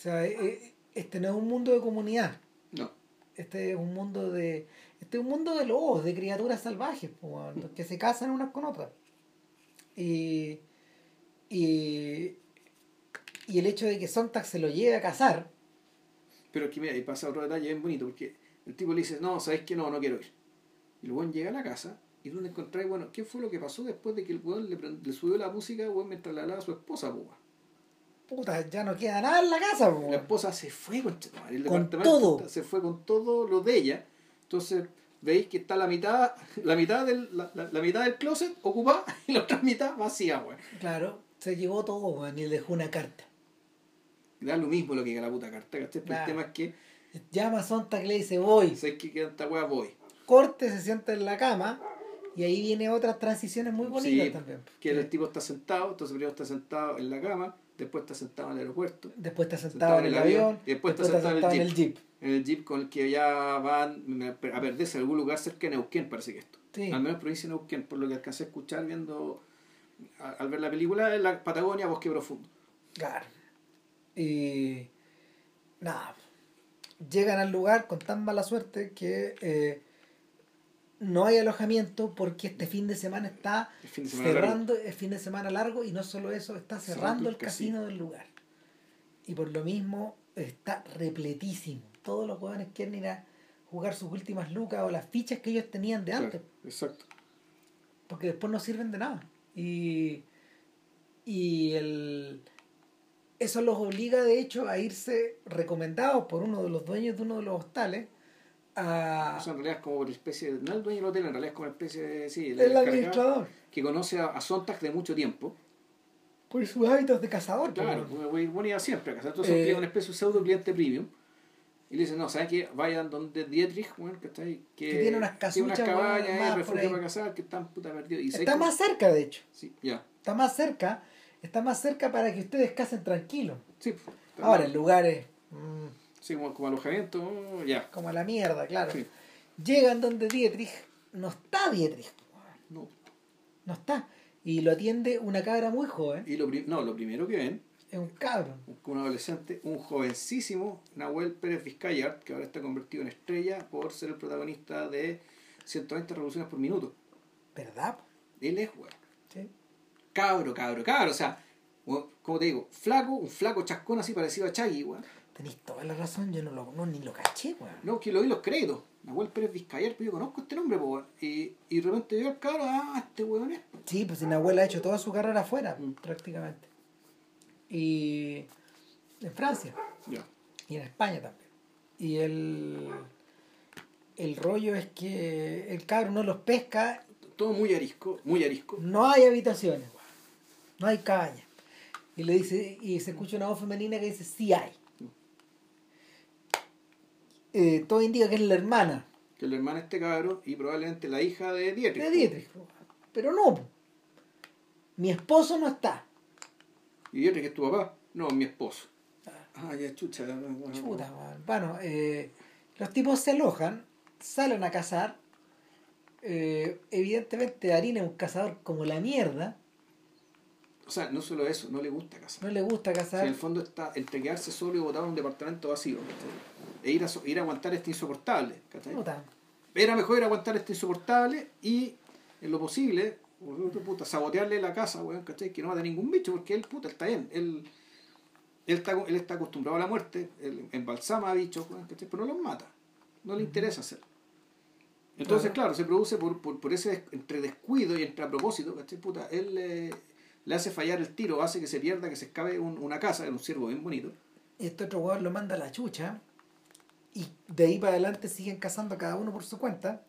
sea, eh, eh, este no es un mundo de comunidad. No. Este es un mundo de. Este es un mundo de lobos, de criaturas salvajes, que se casan unas con otras. Y, y, y el hecho de que Sontag se lo lleve a casar. Pero aquí mira, ahí pasa otro detalle bien bonito, porque el tipo le dice, no, ¿sabes que No, no quiero ir. Y el buen llega a la casa y donde encontráis, bueno, ¿qué fue lo que pasó después de que el buen le, subió la música mientras le hablaba a su esposa, pues? Puta, ya no queda nada en la casa. La esposa se fue con, el con todo. Se fue con todo lo de ella. Entonces, veis que está la mitad, la mitad del, la, la, mitad del closet ocupada y la otra mitad vacía, güey. Claro, se llevó todo, güey, y le dejó una carta. Da lo mismo lo que diga la puta carta, El tema es que. Llama a Sonta que le dice voy. Sé que queda esta weá voy. Corte, se sienta en la cama. Y ahí viene otras transiciones muy bonitas también. Que el tipo está sentado, entonces primero está sentado en la cama, después está sentado en el aeropuerto, Después está sentado, en el avión. y después está sentado en el jeep. en el jeep con el que ya van a perderse en algún lugar cerca de Neuquén, parece que esto. Sí. Al menos provincia de Neuquén, por lo que alcancé a escuchar viendo, al ver la película, en la Patagonia, bosque profundo. Claro. Y nada, llegan al lugar con tan mala suerte que eh, no hay alojamiento porque este fin de semana está El fin de semana cerrando, el fin de semana largo y no solo eso, está Cerrando cerrando el casino del lugar. Y por lo mismo está repletísimo. Todos los jóvenes quieren ir a jugar sus últimas lucas o las fichas que ellos tenían de antes. Exacto. porque después no sirven de nada. Y, y el, eso los obliga, de hecho, a irse recomendados por uno de los dueños de uno de los hostales a, O sea, en realidad es como una especie de, no el dueño del hotel, en realidad es como una especie de, sí, el encargado administrador que conoce a, a Sontag de mucho tiempo. por sus hábitos de cazador. Claro, pues, güey, bueno, iba siempre a casa. Entonces Eh, una especie de pseudo cliente premium. Y le dicen, no, ¿saben qué? Vayan donde Dietrich, güey, que está ahí. Que, Que tiene unas tiene unas casuchas, cabañas, eh, refugio para cazar, que están puta perdidos. Y está ¿sabes más cerca, de hecho. Sí, ya. Está más cerca. Está más cerca para que ustedes casen tranquilos. Sí, está Ahora, mal. el lugar es mm, Sí, como, como alojamiento, ya. como la mierda, claro. Sí. Llegan donde Dietrich. No está Dietrich. No. No está. Y lo atiende una cabra muy joven. Y lo, no, lo primero que ven, Es un cabro. un adolescente, un jovencísimo Nahuel Pérez Vizcayart, que ahora está convertido en estrella por ser el protagonista de 120 revoluciones por minuto. ¿Verdad? Él es, güey. Sí. Cabro, cabro, cabro. O sea, weón, como te digo, flaco, un flaco chascón así parecido a Chaggy, weón. Tenéis toda la razón, yo no lo no, ni lo caché, weón. No, que lo vi los créditos. Nahuel Pérez Vizcayar, pero yo conozco este nombre, weón. Y, y de repente veo al cabro, ah, este weón es. Sí, pues abuela ha hecho toda su carrera afuera, Mm. prácticamente. Y en Francia Ya. y en España también. Y el, el rollo es que el cabro no los pesca, Todo muy arisco, muy arisco. no hay habitaciones, no hay cabañas. Y le dice, y se escucha una voz femenina que dice, sí hay. Eh, todo indica que es la hermana Que el hermano este cabro y probablemente la hija de Dietrich. de Dietrich. weón. Pero no, po. mi esposo no está. Y Dietrich es tu papá. No, mi esposo. Ah, ya, chucha. Chuta. Bueno, eh, los tipos se alojan, salen a cazar. Eh, evidentemente Darín es un cazador como la mierda. O sea, no solo eso, no le gusta casar. No le gusta O sea, en el fondo está entre quedarse solo y botar un departamento vacío. ¿cachai? E ir a, ir a aguantar este insoportable. ¿cachai? Era mejor ir a aguantar este insoportable y, en lo posible, puta, sabotearle la casa, weón, ¿cachai? Que no mata ningún bicho, porque él, puta, está bien. Él, él, está, él está acostumbrado a la muerte, él embalsama a bichos, weón, ¿cachai? Pero no los mata. No le interesa hacerlo. Entonces, Claro. claro, se produce por, por, por ese entre descuido y entre a propósito, ¿cachai? Puta, él eh, le hace fallar el tiro, hace que se pierda, que se escape un- una casa, era un ciervo bien bonito. Y este otro weón lo manda a la chucha. Y de ahí para adelante siguen cazando cada uno por su cuenta.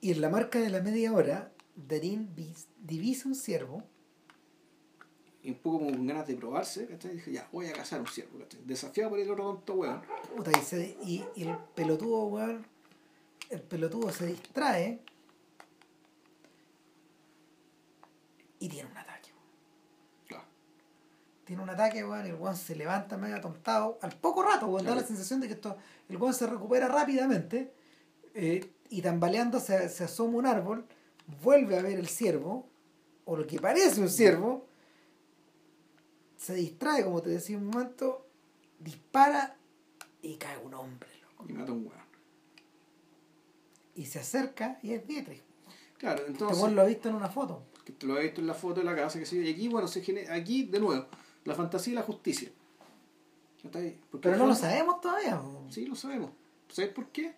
Y en la marca de la media hora, Darín vis- divisa un ciervo. Y un poco como con ganas de probarse, ¿cachai? Dije, ya, voy a cazar un ciervo, ¿cachai? Desafiado por el otro tonto, weón. Puta, y, se- y- y el pelotudo, weón, el pelotudo se distrae y tiene un ataque. Claro. Tiene un ataque, weón, y el weón se levanta medio atontado. Al poco rato, weón, da la sensación de que esto, el weón se recupera rápidamente eh, y tambaleando se, se asoma un árbol, vuelve a ver el ciervo, o lo que parece un ciervo, se distrae, como te decía un momento, dispara y cae un hombre, loco. Y mata un weón. Y se acerca y es Dietrich. Claro, Este entonces, weón lo ha visto en una foto. Que te lo he visto en la foto de la casa, que sí, y aquí, bueno, se genera, aquí, de nuevo, la fantasía y la justicia. ¿Está ahí? Pero no lo sabemos todavía. weón. Sí, lo sabemos. ¿Sabes por qué?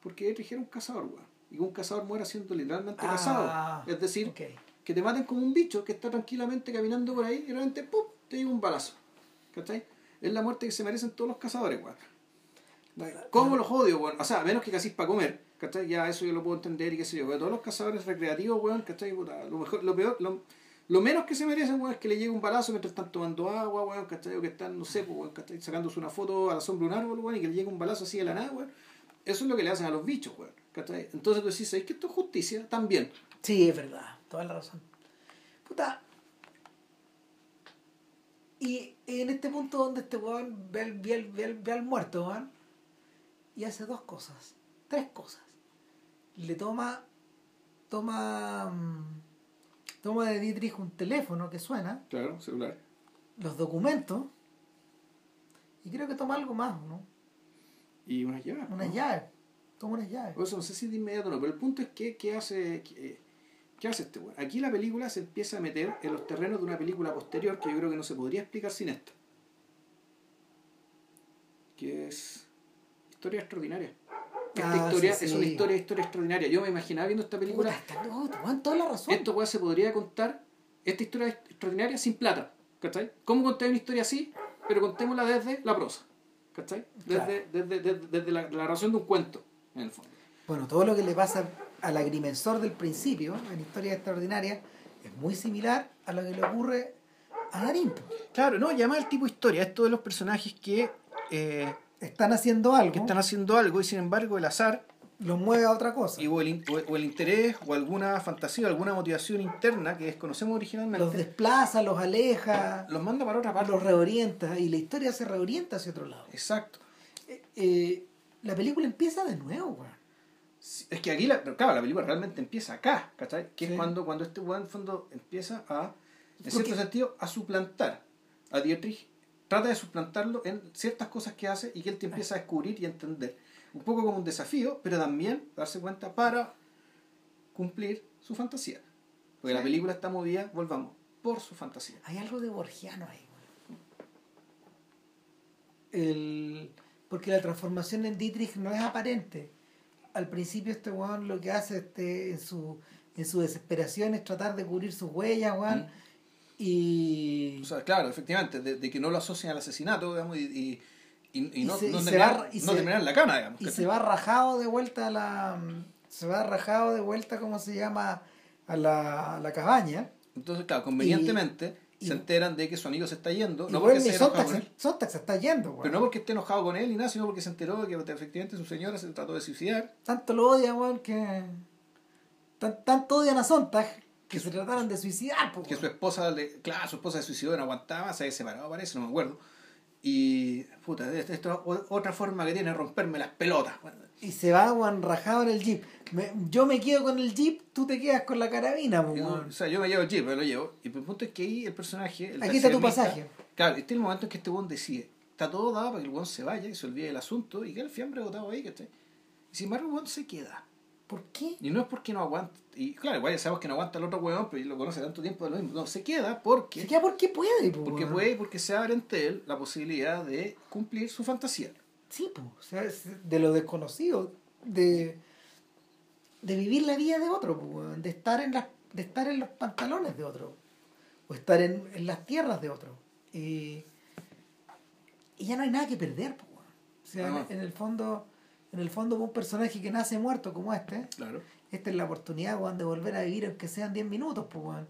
Porque Dietrich era un cazador, weón. Y que un cazador muera siendo literalmente Ah, cazado. Es decir, que te maten como un bicho que está tranquilamente caminando por ahí y de repente, ¡pum! te llega un balazo. ¿Cachai? Es la muerte que se merecen todos los cazadores, weón. ¿Cómo los odio, weón? O sea, menos que cazís para comer, ¿cachai? Ya eso yo lo puedo entender y qué sé yo. Pero todos los cazadores recreativos, weón, ¿cachai? Lo, mejor, lo peor, lo, menos que se merecen, weón, es que le llegue un balazo mientras están tomando agua, weón, ¿cachai? Que están, no sé, pues, weón, ¿cachai? Sacándose una foto a la sombra de un árbol, weón, y que le llegue un balazo así de la nada, weón. Eso es lo que le hacen a los bichos, weón, ¿cachai? Entonces tú decís, ¿sabes que esto es justicia? También. Sí, es verdad. Toda la razón. Puta. Y en este punto donde este weón ve al- ve al- ve al muerto, weón, y hace dos cosas, tres cosas. Le toma, toma, mm, toma de Dietrich un teléfono que suena, Claro, celular. los documentos, y creo que toma algo más, ¿no? Y unas llaves. Unas ¿no? llaves, toma unas llaves. Por eso no sé si de inmediato o no, pero el punto es que ¿qué hace, qué, qué hace este weón? Aquí la película se empieza a meter en los terrenos de una película posterior que yo creo que no se podría explicar sin esto. Que es Historia Extraordinaria. Esta Ah, historia sí, es una historia, historia extraordinaria. Yo me imaginaba viendo esta película, Puta, está- no, toda la razón. esto se podría contar, esta historia extraordinaria sin plata. ¿Cachai? ¿Cómo contar una historia así? Pero contémosla desde la prosa. ¿Cachai? Desde, Claro. desde, desde, desde la, la narración de un cuento, en el fondo. Bueno, todo lo que le pasa al agrimensor del principio, en Historia Extraordinaria, es muy similar a lo que le ocurre a Darín. Claro, no, llama el tipo historia, esto de los personajes que, eh, Están haciendo algo, que están haciendo algo y sin embargo el azar los mueve a otra cosa. y o, el, in- o- o el interés o alguna fantasía, alguna motivación interna que desconocemos originalmente, Los desplaza, los aleja, los manda para otra parte. los reorienta y la historia se reorienta hacia otro lado. Exacto. Eh, eh, la película empieza de nuevo, weón. Es que aquí, la, claro, la película realmente empieza acá, ¿cachai? Que Sí. es cuando, cuando este weón en fondo empieza a, en Porque- cierto sentido, a suplantar a Dietrich, trata de suplantarlo en ciertas cosas que hace y que él te empieza a descubrir y a entender. Un poco como un desafío, pero también darse cuenta para cumplir su fantasía. Porque la película está movida, volvamos, por su fantasía. Hay algo de borgiano ahí, weón. El... Porque la transformación en Dietrich no es aparente. Al principio este weón lo que hace este, en, su, en su desesperación es tratar de cubrir sus huellas, weón. Mm. Y... O sea, claro, efectivamente, de, de que no lo asocian al asesinato, digamos, y, y, no, se- se terminar, va- y no se- terminar en la cana, digamos. y se va rajado de vuelta a la... Se va rajado de vuelta, ¿cómo se llama? A la, a la cabaña. Entonces, claro, convenientemente se enteran de que su amigo se está yendo, no porque enojado Sontag, con él, se- Sontag se está yendo, weón. pero no porque esté enojado con él ni nada, sino porque se enteró de que efectivamente su señora se trató de suicidar. tanto lo odia, weón, que. tan- tanto odian a Sontag que se trataron de suicidar, po, Que weón. su esposa, le, claro, su esposa se suicidó, no aguantaba, se había separado, parece, no me acuerdo. Y, puta, esto es otra forma que tiene de romperme las pelotas. Y se va, weón, rajado en el jeep. Me- yo me quedo con el jeep, tú te quedas con la carabina, po, yo- weón. o sea, yo me llevo el jeep, pero lo llevo. Y el punto es que ahí el personaje. El Aquí está tu pasaje. Claro, este es el momento en que este buen decide. Está todo dado para que el buen se vaya y se olvide del asunto y que el fiambre botado ahí, ¿cachai? Y sin embargo, el buen se queda. ¿Por qué? Y no es porque no aguanta. Y claro, igual ya sabemos que no aguanta el otro huevón, pero lo conoce tanto tiempo de lo mismo. No, se queda porque. Se queda porque puede, po, Porque puede y porque se abre ante él la posibilidad de cumplir su fantasía. Sí, po. O sea, de lo desconocido. De. De vivir la vida de otro, po. De estar en las, de estar en los pantalones de otro. O estar en, en las tierras de otro. Y. Y ya no hay nada que perder, po, weón. O sea, Ah. en, en el fondo. En el fondo, un personaje que nace muerto como este, Claro. esta es la oportunidad, weón, de volver a vivir aunque sean 10 minutos, pues, weón.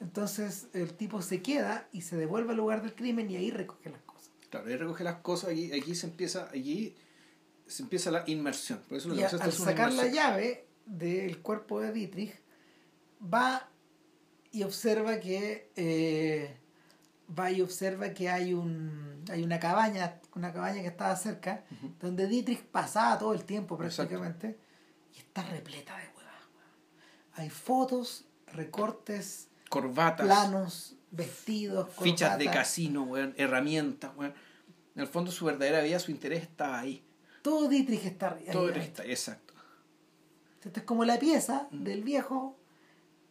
Entonces el tipo se queda y se devuelve al lugar del crimen y ahí recoge las cosas. Claro, ahí recoge las cosas, aquí, aquí se empieza, aquí se empieza la inmersión. Por eso lo Y que a- pasa al es sacar la llave del cuerpo de Dietrich, va y observa que eh, va y observa que hay un hay una cabaña, una cabaña que estaba cerca, donde Dietrich pasaba todo el tiempo Exacto. prácticamente, y está repleta de huevas. Hay fotos, recortes, Corbatas, planos, vestidos, fichas de casino, weón, herramientas, weón. En el fondo su verdadera vida, su interés estaba ahí. Todo Dietrich está ahí. Todo ahí. está, exacto. Esta es como la pieza Mm. del viejo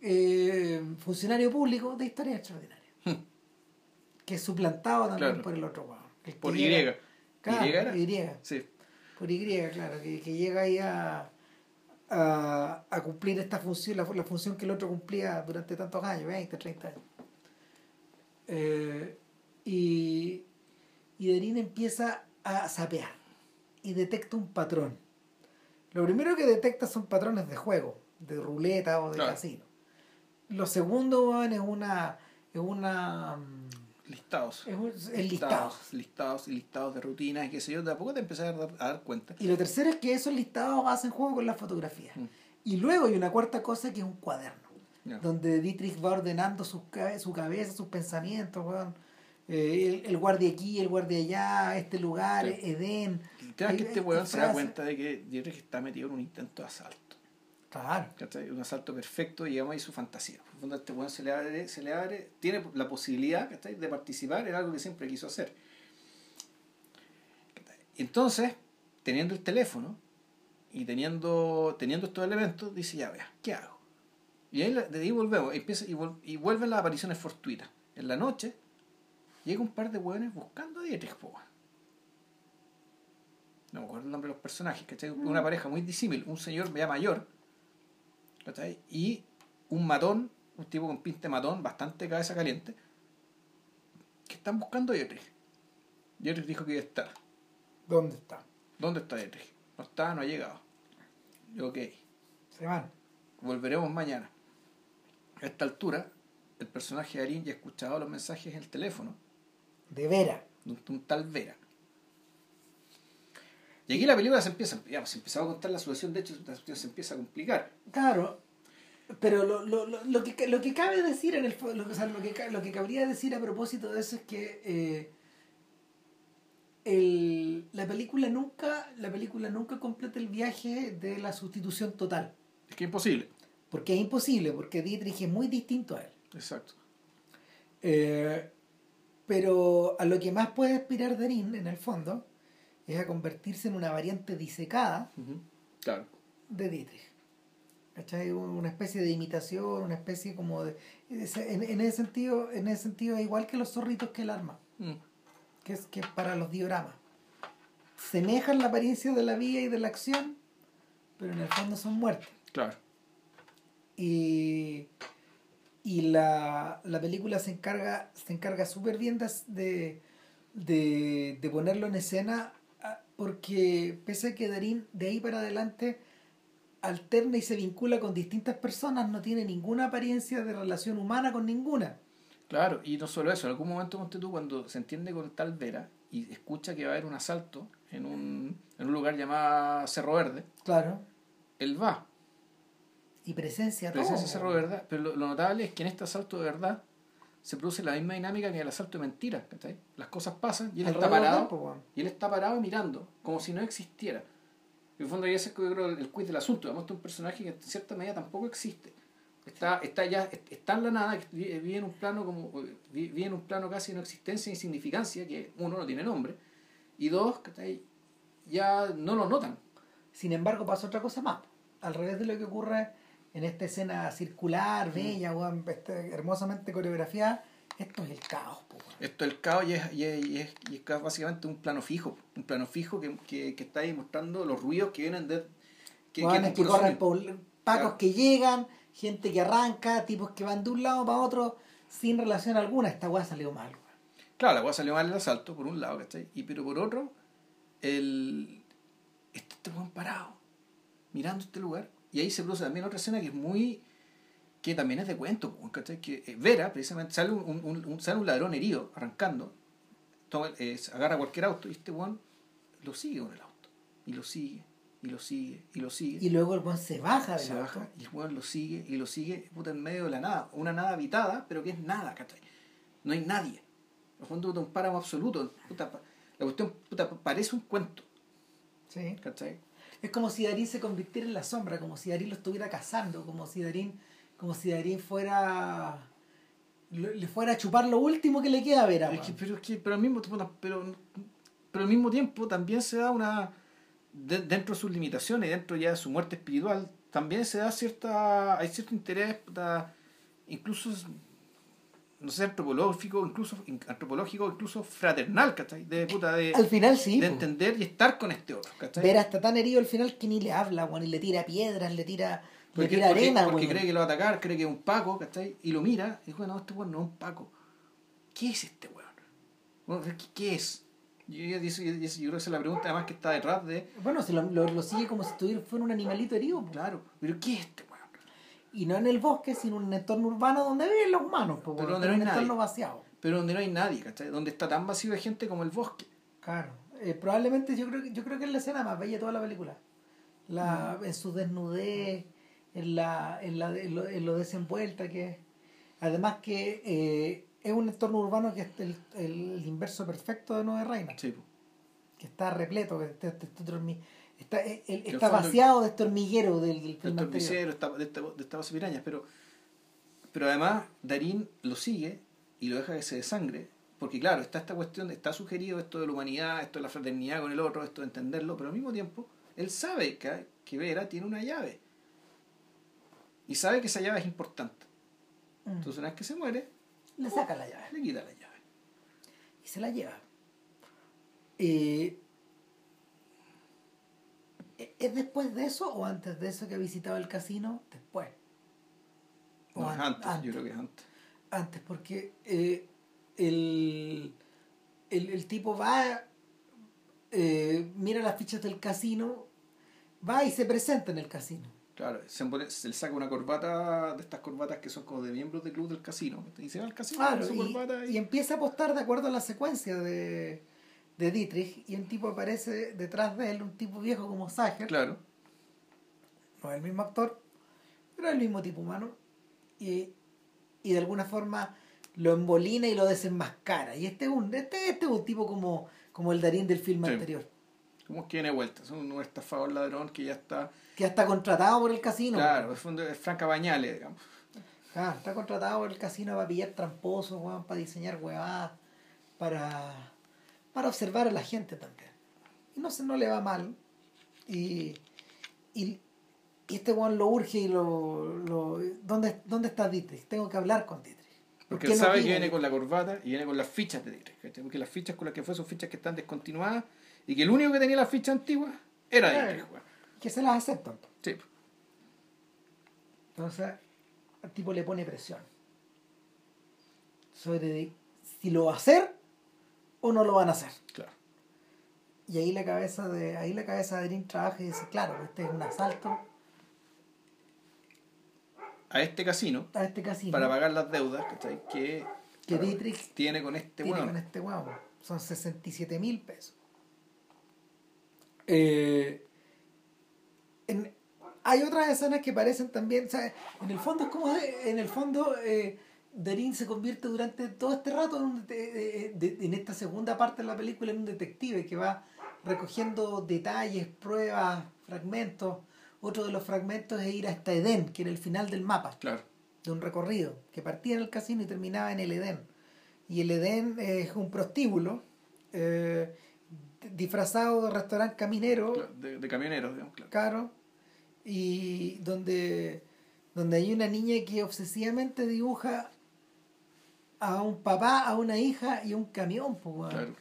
eh, funcionario público de historia extraordinaria. Que es suplantado también Claro. por el otro weón. El Por Y. llega- Claro, ¿Y era? Y. Sí. Por Y, claro, que, que llega ahí a, a, a cumplir esta función, la, la función que el otro cumplía durante tantos años, 20, 30 años. Eh, y, y Darín empieza a sapear y detecta un patrón. Lo primero que detecta son patrones de juego, de ruleta o de Claro. casino. Lo segundo weón, es una es una mm, Listados. es, un- es listados. Listados y listados de rutinas y qué sé yo. De a poco te empezás a dar, a dar cuenta. Y lo tercero es que esos listados hacen juego con la fotografía. Mm. Y luego hay una cuarta cosa que es un cuaderno, donde Dietrich va ordenando su, su cabeza, sus pensamientos, weón. eh, el, el guardia aquí, el guardia allá, este lugar, Sí. Edén. El tema es que este weón se da cuenta de que Dietrich está metido en un intento de asalto. Claro. ¿cachai? Un asalto perfecto y llama ahí su fantasía. En el fondo, este weón se le abre, se le abre, tiene la posibilidad ¿cachai? de participar en algo que siempre quiso hacer. Entonces, teniendo el teléfono y teniendo, teniendo estos elementos, dice, ya vea, ¿qué hago? Y ahí, de ahí volvemos, empieza, y, vol- y vuelven las apariciones fortuitas. En la noche, llega un par de hueones buscando a Dietrich, po, weón. No me acuerdo el nombre de los personajes, ¿cachai? Una pareja muy disímil, un señor ya mayor, ¿cachai? Y un matón, un tipo con pinta de matón, bastante cabeza caliente, que están buscando a Dietrich. Dietrich dijo que iba a estar. ¿Dónde está? ¿Dónde está Dietrich? No está, no ha llegado. Yo, ok, Se van. volveremos mañana. A esta altura, el personaje de Arin ya ha escuchado los mensajes en el teléfono De veras. de un, un tal Vera. Y aquí la película se empieza, ya, pues, se empezaba a contar la situación, de hecho la situación se empieza a complicar. Claro, pero lo, lo, lo, lo que, lo que cabe decir en el lo, que- o sea, lo que lo que cabría decir a propósito de eso es que eh, el, la película nunca la película nunca completa el viaje de la sustitución total Es que es imposible. porque es imposible porque Dietrich es muy distinto a él Exacto. Eh, pero a lo que más puede aspirar Darín en el fondo es a convertirse en una variante disecada. Claro. de Dietrich. ¿Cachai? Una especie de imitación, una especie como de... En, en ese sentido, en ese sentido es igual que los zorritos que el arma, Mm. que es que para los dioramas. Semejan la apariencia de la vida y de la acción, pero en el fondo son muertes. Claro. Y, y la, la película se encarga se encarga súper bien de, de, de, ponerlo en escena porque pese a que Darín de ahí para adelante alterna y se vincula con distintas personas, no tiene ninguna apariencia de relación humana con ninguna. Claro, y no solo eso, en algún momento tú cuando se entiende con tal Vera y escucha que va a haber un asalto en un, en un lugar llamado Cerro Verde, Claro. él va, Y presencia todo. presencia Cerro Verde, pero lo, lo notable es que en este asalto de verdad se produce la misma dinámica que el asalto de mentira, ¿cachai? Las cosas pasan y él está Alrededor parado, po, weón. y él está parado mirando, como si no existiera. En el fondo, y ese es yo creo, el, quiz del asunto. Demuestra un personaje que en cierta medida tampoco existe. Está, está ya, está en la nada, vive en un plano como vi- vive en un plano casi de no existencia e insignificancia, que uno no tiene nombre, y dos, ¿cachai? ya no lo notan. Sin embargo, pasa otra cosa más. Al revés de lo que ocurre en esta escena circular, bella, weón, este, hermosamente coreografiada, esto es el caos, po. Esto es el caos y es, y es, y es, y es básicamente un plano fijo, un plano fijo que, que, que está ahí mostrando los ruidos que vienen de... Que, que, puro corren, por- pacos Claro. que llegan, gente que arranca, tipos que van de un lado para otro sin relación alguna. Esta weá salió mal, weón. Claro, la weá salió mal el asalto, por un lado, ¿cachai? Y pero por otro, el está este buen parado, mirando este lugar, y ahí se produce también otra escena que es muy que también es de cuento, ¿cachai? Que eh, Vera, precisamente, sale un, un, un- sale un ladrón herido, arrancando, toma, eh, agarra cualquier auto y este weón lo sigue con el auto. Y lo sigue, y lo sigue, y lo sigue. Y luego el weón se baja del se auto. baja y el weón lo sigue y lo sigue puta en medio de la nada. Una nada habitada, pero que es nada, ¿cachai? No hay nadie. En el fondo un páramo absoluto. Puta, la cuestión puta, parece un cuento, Sí. ¿cachai? Es como si Darín se convirtiera en la sombra, como si Darín lo estuviera cazando, como si Darín, como si Darín fuera le fuera a chupar lo último que le queda a Vera. Es que- weón. pero, es que, pero, al mismo, puta, pero, pero al mismo tiempo también se da una. de- dentro de sus limitaciones, dentro ya de su muerte espiritual, también se da cierta. hay cierto interés, incluso. No sé, antropológico, incluso antropológico, incluso fraternal, ¿cachai? De puta, de, Al final sí. de entender y estar con este otro, ¿cachai? Vera está tan herido al final que ni le habla, weón, y le tira piedras, le tira, le Porque, tira porque- arena, porque cree que lo va a atacar, cree que es un Paco, ¿cachai? Y lo mira y dice, no, este weón no es un Paco. ¿Qué es este weón? Bueno, ¿qué, qué es? Yo, yo, yo- yo- creo que esa es la pregunta además que está detrás de, Bueno, se lo, lo- lo sigue como si estuviera, fuera un animalito herido. po. claro, pero ¿qué es este? Y no en el bosque, sino en un entorno urbano donde viven los humanos, po, Pero donde no hay un nadie. entorno vaciado. Pero donde no hay nadie, ¿cachai? Donde está tan vacío de gente como el bosque. Claro. Eh, probablemente yo creo, que- yo creo que es la escena más bella de toda la película. La, En su desnudez, en, la, en, la, en, lo, en lo desenvuelta que es. Además que eh, es un entorno urbano que es el, el inverso perfecto de Nueve Reinas. Sí. Que está repleto, que está, está, está dormi- está- el- el- está vaciado de este hormiguero del, del de film anterior. esta- de, esta- de estas bases pirañas, pero, pero además Darín lo sigue y lo deja que se desangre, porque claro, está esta cuestión, está sugerido esto de la humanidad, esto de la fraternidad con el otro, esto de entenderlo, pero al mismo tiempo él sabe que, que Vera tiene una llave y sabe que esa llave es importante. Mm. Entonces una vez que se muere, Le saca la llave le quita la llave. y se la lleva. Eh, ¿Es después de eso o antes de eso que ha visitado el casino? Después. O No, es an- antes, yo creo que es antes. Antes, porque eh, el, el, el tipo va, eh, mira las fichas del casino, va y se presenta en el casino. Claro, se, pone- se le saca una corbata de estas corbatas que son como de miembros del club del casino. Y se va al casino Claro, con su y, corbata y, y empieza a apostar de acuerdo a la secuencia de, de Dietrich y un tipo aparece detrás de él, un tipo viejo como Sager, Claro. no es el mismo actor, pero es el mismo tipo humano, y, y de alguna forma lo embolina y lo desenmascara. Y este es un, este, este es un tipo como, como el Darín del film Sí. anterior, Como que viene vuelta. Es un estafador ladrón que ya está. que ya está contratado por el casino. Claro, es, fondo- es Franca Bañales, digamos. Ah, está contratado por el casino para pillar tramposos, para diseñar huevadas, para, para observar a la gente también. Y no se no le va mal. Y, y, y este weón lo urge y lo. lo ¿dónde, ¿Dónde está Dietrich? Tengo que hablar con Dietrich. ¿Por Porque él no sabe que viene? con la corbata y viene con las fichas de Dietrich. Porque las fichas con las que fue son fichas que están descontinuadas y que el único que tenía las fichas antiguas era Claro. Dietrich. Que se las aceptan. Sí. Entonces, al tipo le pone presión. Sobre de si lo va a hacer o no lo van a hacer. Claro. Y ahí la cabeza de ahí la cabeza de Dean trabaja y dice, claro, este es un asalto A este casino a este casino para pagar las deudas ¿cachai? que, que Dietrich tiene con este tiene con este huevo. Son 67 mil pesos. Eh, en- hay otras escenas que parecen también, o sea, en el fondo es como, en el fondo eh, Darín se convierte durante todo este rato en, un dete- de- de- en esta segunda parte de la película en un detective que va recogiendo detalles, pruebas, fragmentos. Otro de los fragmentos es ir hasta Edén, que era el final del mapa Claro. de un recorrido que partía en el casino y terminaba en el Edén. Y el Edén es un prostíbulo eh, disfrazado de restaurante caminero, Claro, de camioneros, digamos. Claro. caro, y donde, donde hay una niña que obsesivamente dibuja a un papá, a una hija y a un camión, pues, weón. Claro,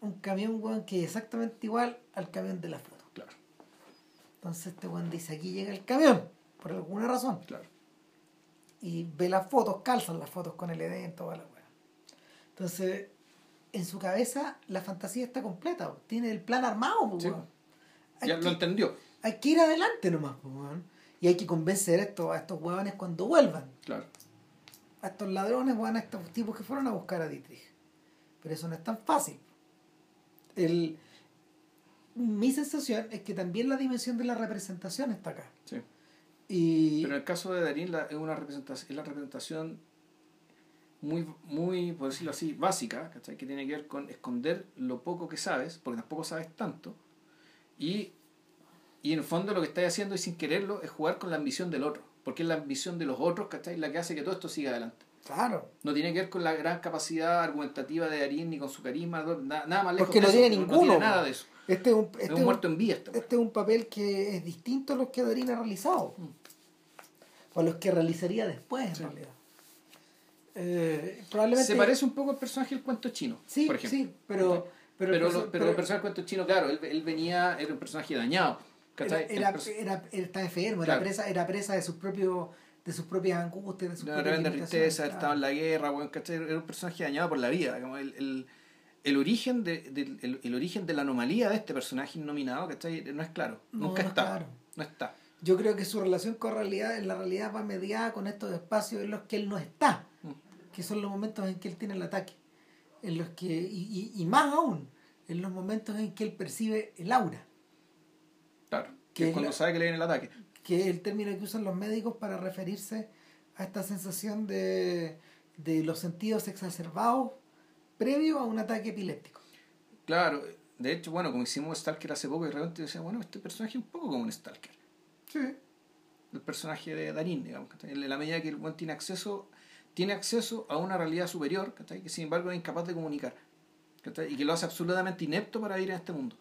un camión weón, que es exactamente igual al camión de la foto. claro, Entonces este weón dice, aquí llega el camión, por alguna razón. claro. y ve las fotos, calzan las fotos con el Edén, toda la weá. Entonces, en su cabeza la fantasía está completa, tiene el plan armado, Sí. weón. Hay, Ya que, lo entendió. hay que ir adelante nomás, weón. Y hay que convencer a estos, a estos huevones cuando vuelvan. Claro. A estos ladrones, weón, a estos tipos que fueron a buscar a Dietrich. Pero eso no es tan fácil. El, mi sensación es que también la dimensión de la representación está acá. Sí. Y Pero en el caso de Darín la, es una representación, es la representación muy, muy, por decirlo así, básica, ¿cachai? que tiene que ver con esconder lo poco que sabes, porque tampoco sabes tanto, y, y en el fondo lo que estás haciendo y sin quererlo es jugar con la ambición del otro, porque es la ambición de los otros, ¿cachai? la que hace que todo esto siga adelante. claro, No tiene que ver con la gran capacidad argumentativa de Darín ni con su carisma, na- nada más lejos Porque no eso, tiene ninguno, tiene nada de eso. este es un, Es este un es un- muerto en vía este. Este es un papel que es distinto a los que Darín ha realizado. Mm. O a los que realizaría después, en realidad. Eh, probablemente. Se parece un poco al personaje del cuento chino, Sí, por ejemplo. sí, pero. Pero, Pero, pero, el personaje del cuento chino, claro, él, él venía, era un personaje dañado. Era, era, estaba enfermo, Claro. era presa, era presa de sus propios de sus propias angustias, de sus de propias limitaciones, tristeza, claro. estaba en la guerra, ¿cachai? Era un personaje dañado por la vida. el, el, el origen de, el, el origen de la anomalía de este personaje innominado, ¿cachai? No es claro. No, Nunca no está. claro. No está. Yo creo que su relación con realidad, en la realidad va mediada con estos espacios en los que él no está, Mm. que son los momentos en que él tiene el ataque, en los que y, y, y más aún, en los momentos en que él percibe el aura. Que Que es cuando la- sabe que le viene el ataque. que es el término que usan los médicos para referirse a esta sensación de, de los sentidos exacerbados previo a un ataque epiléptico. Claro, de hecho, bueno, como hicimos Stalker hace poco, y de repente decía, bueno, este personaje es un poco como un Stalker. Sí. El personaje de Darín, digamos, en la medida que el buen tiene acceso, tiene acceso a una realidad superior, que sin embargo es incapaz de comunicar. Y que lo hace absolutamente inepto para vivir en este mundo.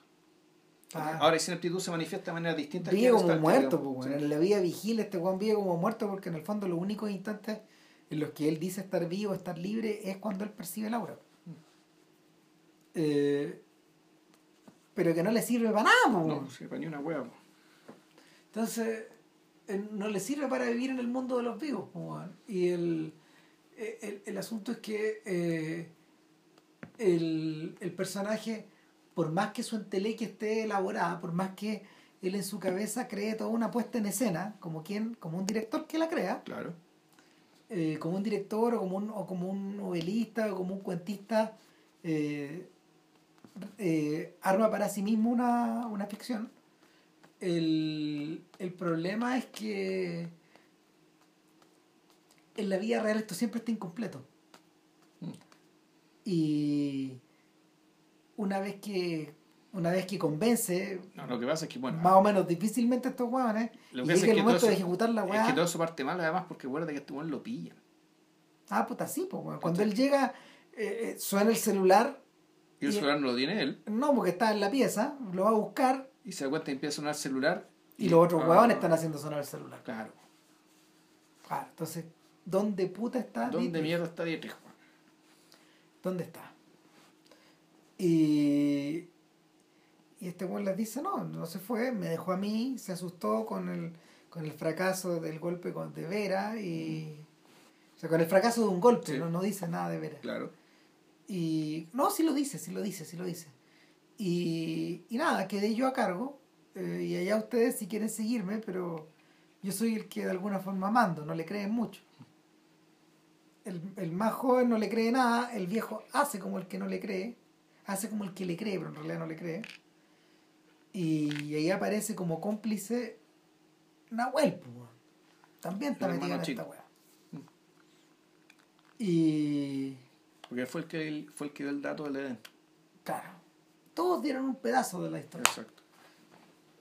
Ah. Ahora esa ineptitud se manifiesta de manera distinta. Vive como muerto, pues, Sí. bueno. en la vida vigila este Juan vive como muerto porque en el fondo los únicos instantes en los que él dice estar vivo, estar libre, es cuando él percibe el aura. Mm. Eh, pero que no le sirve para nada, pues, No, sí, para ni una hueá. po. Entonces, eh, no le sirve para vivir en el mundo de los vivos. po. Y el, eh, el, el asunto es que eh, el, el personaje, por más que su entelequia esté elaborada, por más que él en su cabeza cree toda una puesta en escena, como quien, como un director que la crea, Claro. eh, como un director o como un, o como un novelista o como un cuentista, eh, eh, arma para sí mismo una, una ficción. El, el problema es que en la vida real esto siempre está incompleto. Mm. Y una vez que una vez que convence, No, lo que pasa es que, bueno, más o menos difícilmente estos hueones, Lo que llega es el que momento todo de ejecutar la es weá. que todo eso parte mal, además, porque recuerda que este weón lo pillan. Ah, puta, sí, pues. Cuando él llega, eh, eh, suena el celular. Y el Y- celular no lo tiene él. No, porque está en la pieza, lo va a buscar Y se da cuenta y empieza a sonar el celular. y, los otros ah, huevones están haciendo sonar el celular. Claro. Claro, entonces, ¿dónde puta está? ¿Dónde Dietrich? mierda está Dietrich? ¿Dónde está? Y, y este weón les dice, no, no se fue, me dejó a mí, se asustó con el, con el fracaso del golpe con, de Vera y... O sea, con el fracaso de un golpe, Sí. no, no dice nada de Vera. Claro. Y no, sí lo dice, sí lo dice, sí lo dice. Y, y nada, quedé yo a cargo. eh, y allá ustedes si quieren seguirme, pero yo soy el que de alguna forma mando, no le creen mucho. El, el más joven no le cree nada, el viejo hace como el que no le cree, hace como el que le cree, pero en realidad no le cree. Y, ahí aparece como cómplice Nahuel, pues. También está El metido en esta weá. Y Porque fue el que fue el que dio el dato del Edén. Claro. Todos dieron un pedazo de la historia. Exacto.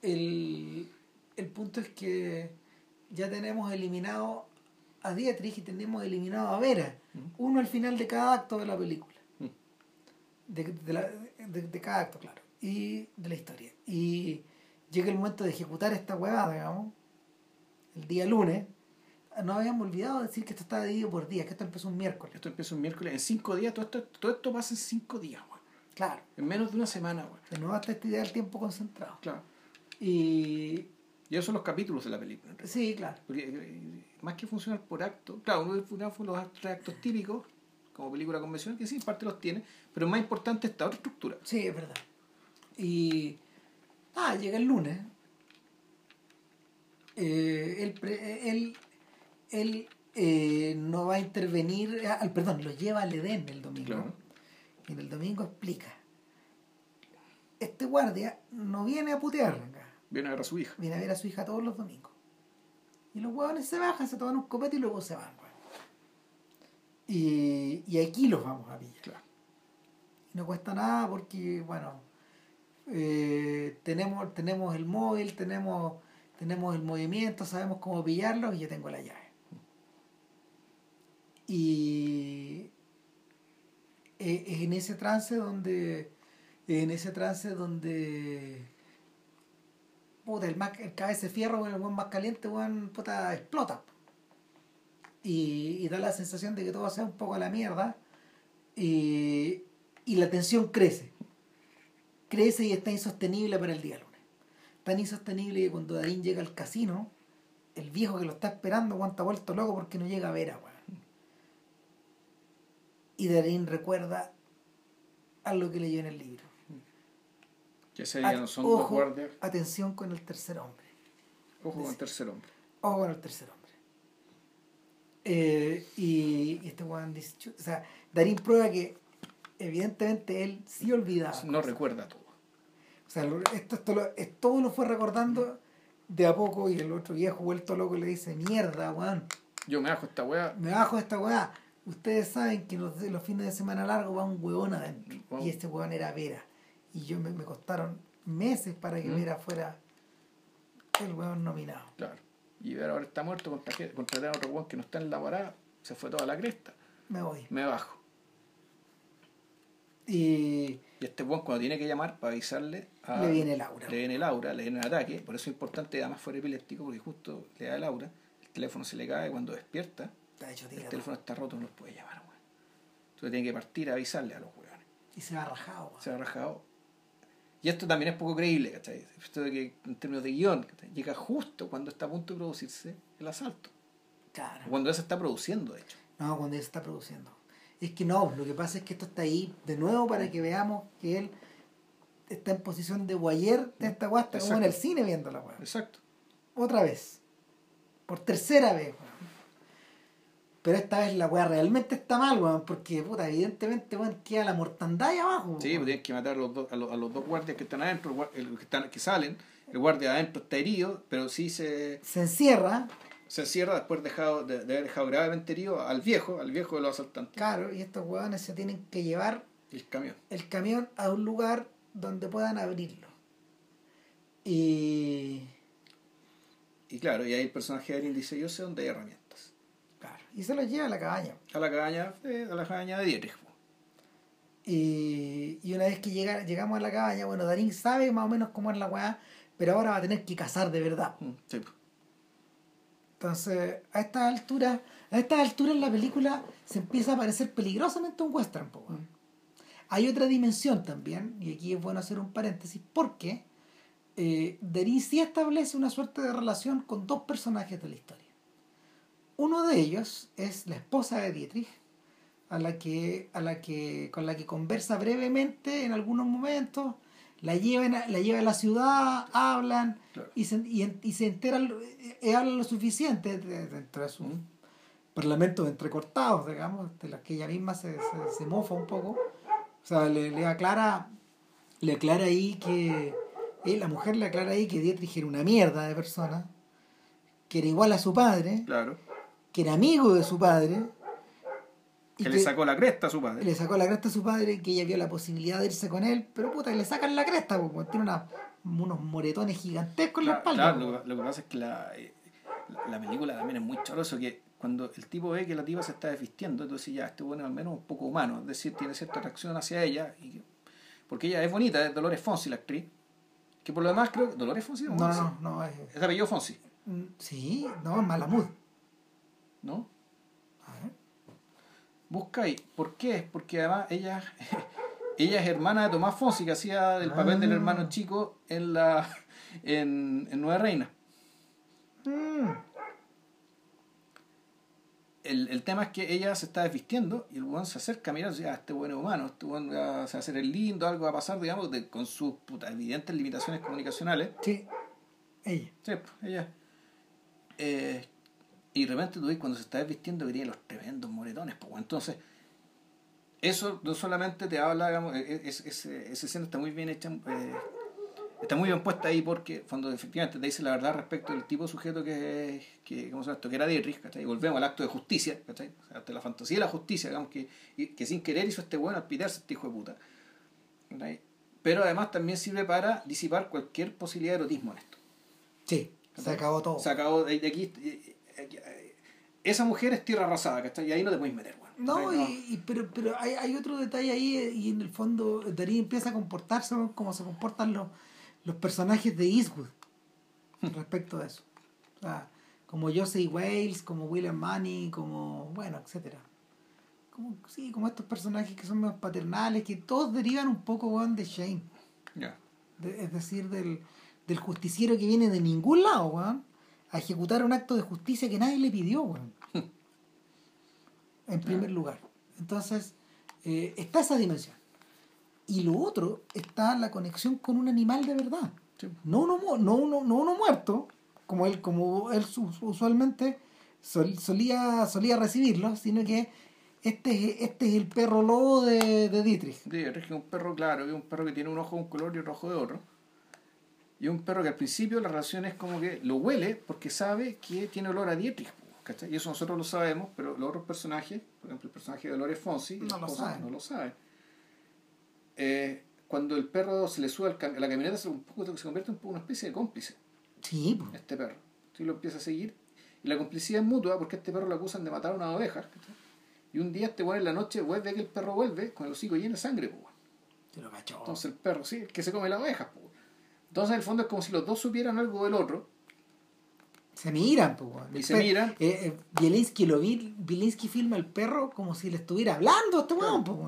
El, el punto es que ya tenemos eliminado a Dietrich y tenemos eliminado a Vera. Mm. Uno al final de cada acto de la película. De, de, la- de- de cada acto, claro. Y de la historia. Y llega el momento de ejecutar esta huevada, digamos. El día lunes. No habíamos olvidado decir que esto estaba dividido por días, que esto empezó un miércoles. Esto empieza un miércoles. En cinco días, todo esto, todo esto pasa en cinco días, weón. Claro. En menos de una semana, weón. De nuevo hasta esta idea del tiempo concentrado. Claro. Y Y esos son los capítulos de la película. en realidad. sí, claro. Porque, eh, más que funcionar por acto, claro, uno por los actos típicos, como película convencional, que sí, en parte los tiene, pero más importante esta otra estructura. Sí, es verdad. Y. Ah, llega el lunes. Eh, él, pre- él, él eh, no va a intervenir. ah, perdón, lo lleva al Edén el domingo. Claro. Y en el domingo explica. Este guardia no viene a putear acá. Viene a ver a su hija. Viene a ver a su hija todos los domingos. Y los huevones se bajan, se toman un copete y luego se van. Y, y aquí los vamos a pillar. Claro. No cuesta nada porque, bueno, eh, tenemos, tenemos el móvil, tenemos, tenemos el movimiento, sabemos cómo pillarlos y ya tengo la llave. Y eh, es en ese trance donde, en ese trance donde, puta, el, más, el cabeza de fierro con el buen más caliente, weón, puta, explota. Y, y da la sensación de que todo sea un poco a la mierda. Y, y la tensión crece. Crece y está insostenible para el día lunes. Tan insostenible que cuando Darín llega al casino, el viejo que lo está esperando aguanta vuelto loco porque no llega a ver a weón. Y Darín recuerda algo que leyó en el libro. Que ese día Ah, no son dos ojo, guardias. atención con el tercer hombre. Ojo con el tercer hombre. Ojo con el tercer hombre. Eh, y, y este weón dice, o sea, Darín prueba que evidentemente él sí olvidaba. No recuerda todo. O sea, esto, esto, lo, todo lo fue recordando de a poco y el otro viejo vuelto loco le dice, mierda, weón, Yo me bajo esta weá. me bajo esta weá. ustedes saben que los, los fines de semana largos va un huevón adentro. Wow. Y este huevón era Vera. Y yo me, me costaron meses para que Mm. Vera fuera el huevón nominado. Claro. Y ahora está muerto, contraté contraté a otro weón que no está en la parada, se fue toda la cresta. Me voy. Me bajo. Y Y este weón cuando tiene que llamar para avisarle a... le viene Laura. Le viene el aura, le viene el ataque, por eso es importante, además fuera epiléptico, porque justo le da el aura, el teléfono se le cae cuando despierta, Está hecho el teléfono está roto, no lo puede llamar, weón. Entonces tiene que partir a avisarle a los weones. Y se va rajado. weón. Se ha rajado. Y esto también es poco creíble, ¿cachai? Esto de que en términos de guion, ¿cachai? llega justo cuando está a punto de producirse el asalto. Claro. O Cuando ya se está produciendo, de hecho. No, cuando él se está produciendo. Es que no, lo que pasa es que esto está ahí de nuevo para que veamos que él está en posición de guayer de esta está como en el cine viendo la weá. Exacto. Otra vez. Por tercera vez. Pero esta vez la weá realmente está mal, weón, porque puta, evidentemente weón, queda la mortandad ahí abajo. Sí, weón. pues tienes que matar a los, dos, a, los, a los dos guardias que están adentro, el que, están, que salen. El guardia de adentro está herido, pero sí se, Se encierra, se cierra después dejado, de, de haber dejado gravemente herido al viejo, al viejo de los asaltantes. claro, y estos weones se tienen que llevar el camión. el camión a un lugar donde puedan abrirlo. Y. Y claro, y ahí el personaje de Erin dice, yo sé dónde hay herramientas. Y se los lleva a la cabaña. A la cabaña, eh, a la cabaña de Dietrich. Y, y una vez que llega, llegamos a la cabaña, bueno, Darín sabe más o menos cómo es la weá, pero ahora va a tener que cazar de verdad. Mm, Sí. Entonces, a estas alturas, a estas alturas la película se empieza a parecer peligrosamente un western. po, weón. Hay otra dimensión también, y aquí es bueno hacer un paréntesis, porque eh, Darín sí establece una suerte de relación con dos personajes de la historia. Uno de ellos es la esposa de Dietrich, a la que, a la que, con la que conversa brevemente en algunos momentos, la llevan a, la lleva a la ciudad, hablan Claro. y se, y, y se enteran, eh, hablan lo suficiente de- dentro de su parlamentos entrecortados, digamos, de los que ella misma se, se, se mofa un poco. O sea, le, le aclara, le aclara ahí que, eh, la mujer le aclara ahí que Dietrich era una mierda de persona, que era igual a su padre, Claro. Que era amigo de su padre, y Que le sacó la cresta a su padre. le sacó la cresta a su padre, que ella vio la posibilidad de irse con él, pero puta, que le sacan la cresta, porque tiene una- unos moretones gigantescos en la espalda. claro, po. lo, lo que pasa es que la, eh, la- la película también es muy choroso que cuando el tipo ve que la tipa se está desvistiendo, entonces ya este bueno al menos un poco humano, es decir, tiene cierta atracción hacia ella, y, porque ella es bonita, es Dolores Fonsi la actriz, que por lo demás creo que Dolores Fonsi No, no, no, no, es- es apellido Fonsi, mm, sí, no, es Malamud. ¿No? Ahí, ¿por qué? Porque además ella, ella es hermana de Tomás Fonsi, que hacía el papel del Ah. hermano chico en la en, en Nueva Reina. Mm. el, el tema es que ella se está desvistiendo y el weón se acerca a mirar dice, ah, este weón es humano, este weón va- se va a hacer el lindo, algo va a pasar, digamos, de- con sus puta, evidentes limitaciones comunicacionales. Sí, ella. Sí, pues, ella. Eh, y de repente tú ves cuando se está desvistiendo que tiene los tremendos moretones, pues, entonces eso no solamente te habla, digamos, e- e- es- es- esa escena está muy bien hecha, eh, está muy bien puesta ahí porque cuando efectivamente te dice la verdad respecto del tipo de sujeto que, que ¿cómo se llama esto? que era Dietrich, ¿cachai? Y volvemos al acto de justicia, ¿cachai? O sea, de la fantasía de la justicia, digamos, que, que sin querer hizo este bueno al pitarse este hijo de puta. ¿cachai? Pero además también sirve para disipar cualquier posibilidad de erotismo en esto. Sí, se acabó todo. Se acabó de, de aquí. Eh, Esa mujer es tierra arrasada, ¿cachai? Y ahí no te puedes meter, weón. No, ¿cachai? y, y- pero, pero hay, hay otro detalle ahí eh, y en el fondo Darín empieza a comportarse ¿no? como se comportan los, los personajes de Eastwood respecto a eso. O sea, como Joseph Wales, como William Money, como, bueno, etcétera. Como, sí, como estos personajes que son más paternales, que todos derivan un poco weón, de Shane. De- es decir, del, del justiciero que viene de ningún lado, weón, a ejecutar un acto de justicia que nadie le pidió, weón. en primer lugar. Entonces, eh, está esa dimensión. Y lo otro está la conexión con un animal de verdad. Sí. No uno, no uno, no uno muerto, como él, como él su- usualmente sol- solía, solía recibirlo, sino que este es, este es el perro lobo de, de Dietrich. Dietrich, es un perro claro, que es un perro que tiene un ojo de un color y otro ojo de otro. Y un perro que al principio la relación es como que lo huele porque sabe que tiene olor a Dietrich. Y eso nosotros lo sabemos, pero los otros personajes, por ejemplo el personaje de Dolores Fonsi, No lo saben. no lo saben. Eh, cuando el perro se le sube al cam- la camioneta se, un poco, se convierte en una especie de cómplice, Sí, este perro. Tú lo empieza a seguir y la complicidad es mutua porque a este perro lo acusan de matar a una oveja. ¿cachai? Y un día este weón en la noche vuelve que el perro vuelve con el hocico lleno de sangre, pues, weón. Se lo cachó. Entonces el perro, sí, el que se come las ovejas. po. Entonces en el fondo es como si los dos supieran algo del otro. Se miran, pues. Y se miran. Eh, eh, Bielinski lo vi, Bielinski filma al perro como si le estuviera hablando a este weón, pues.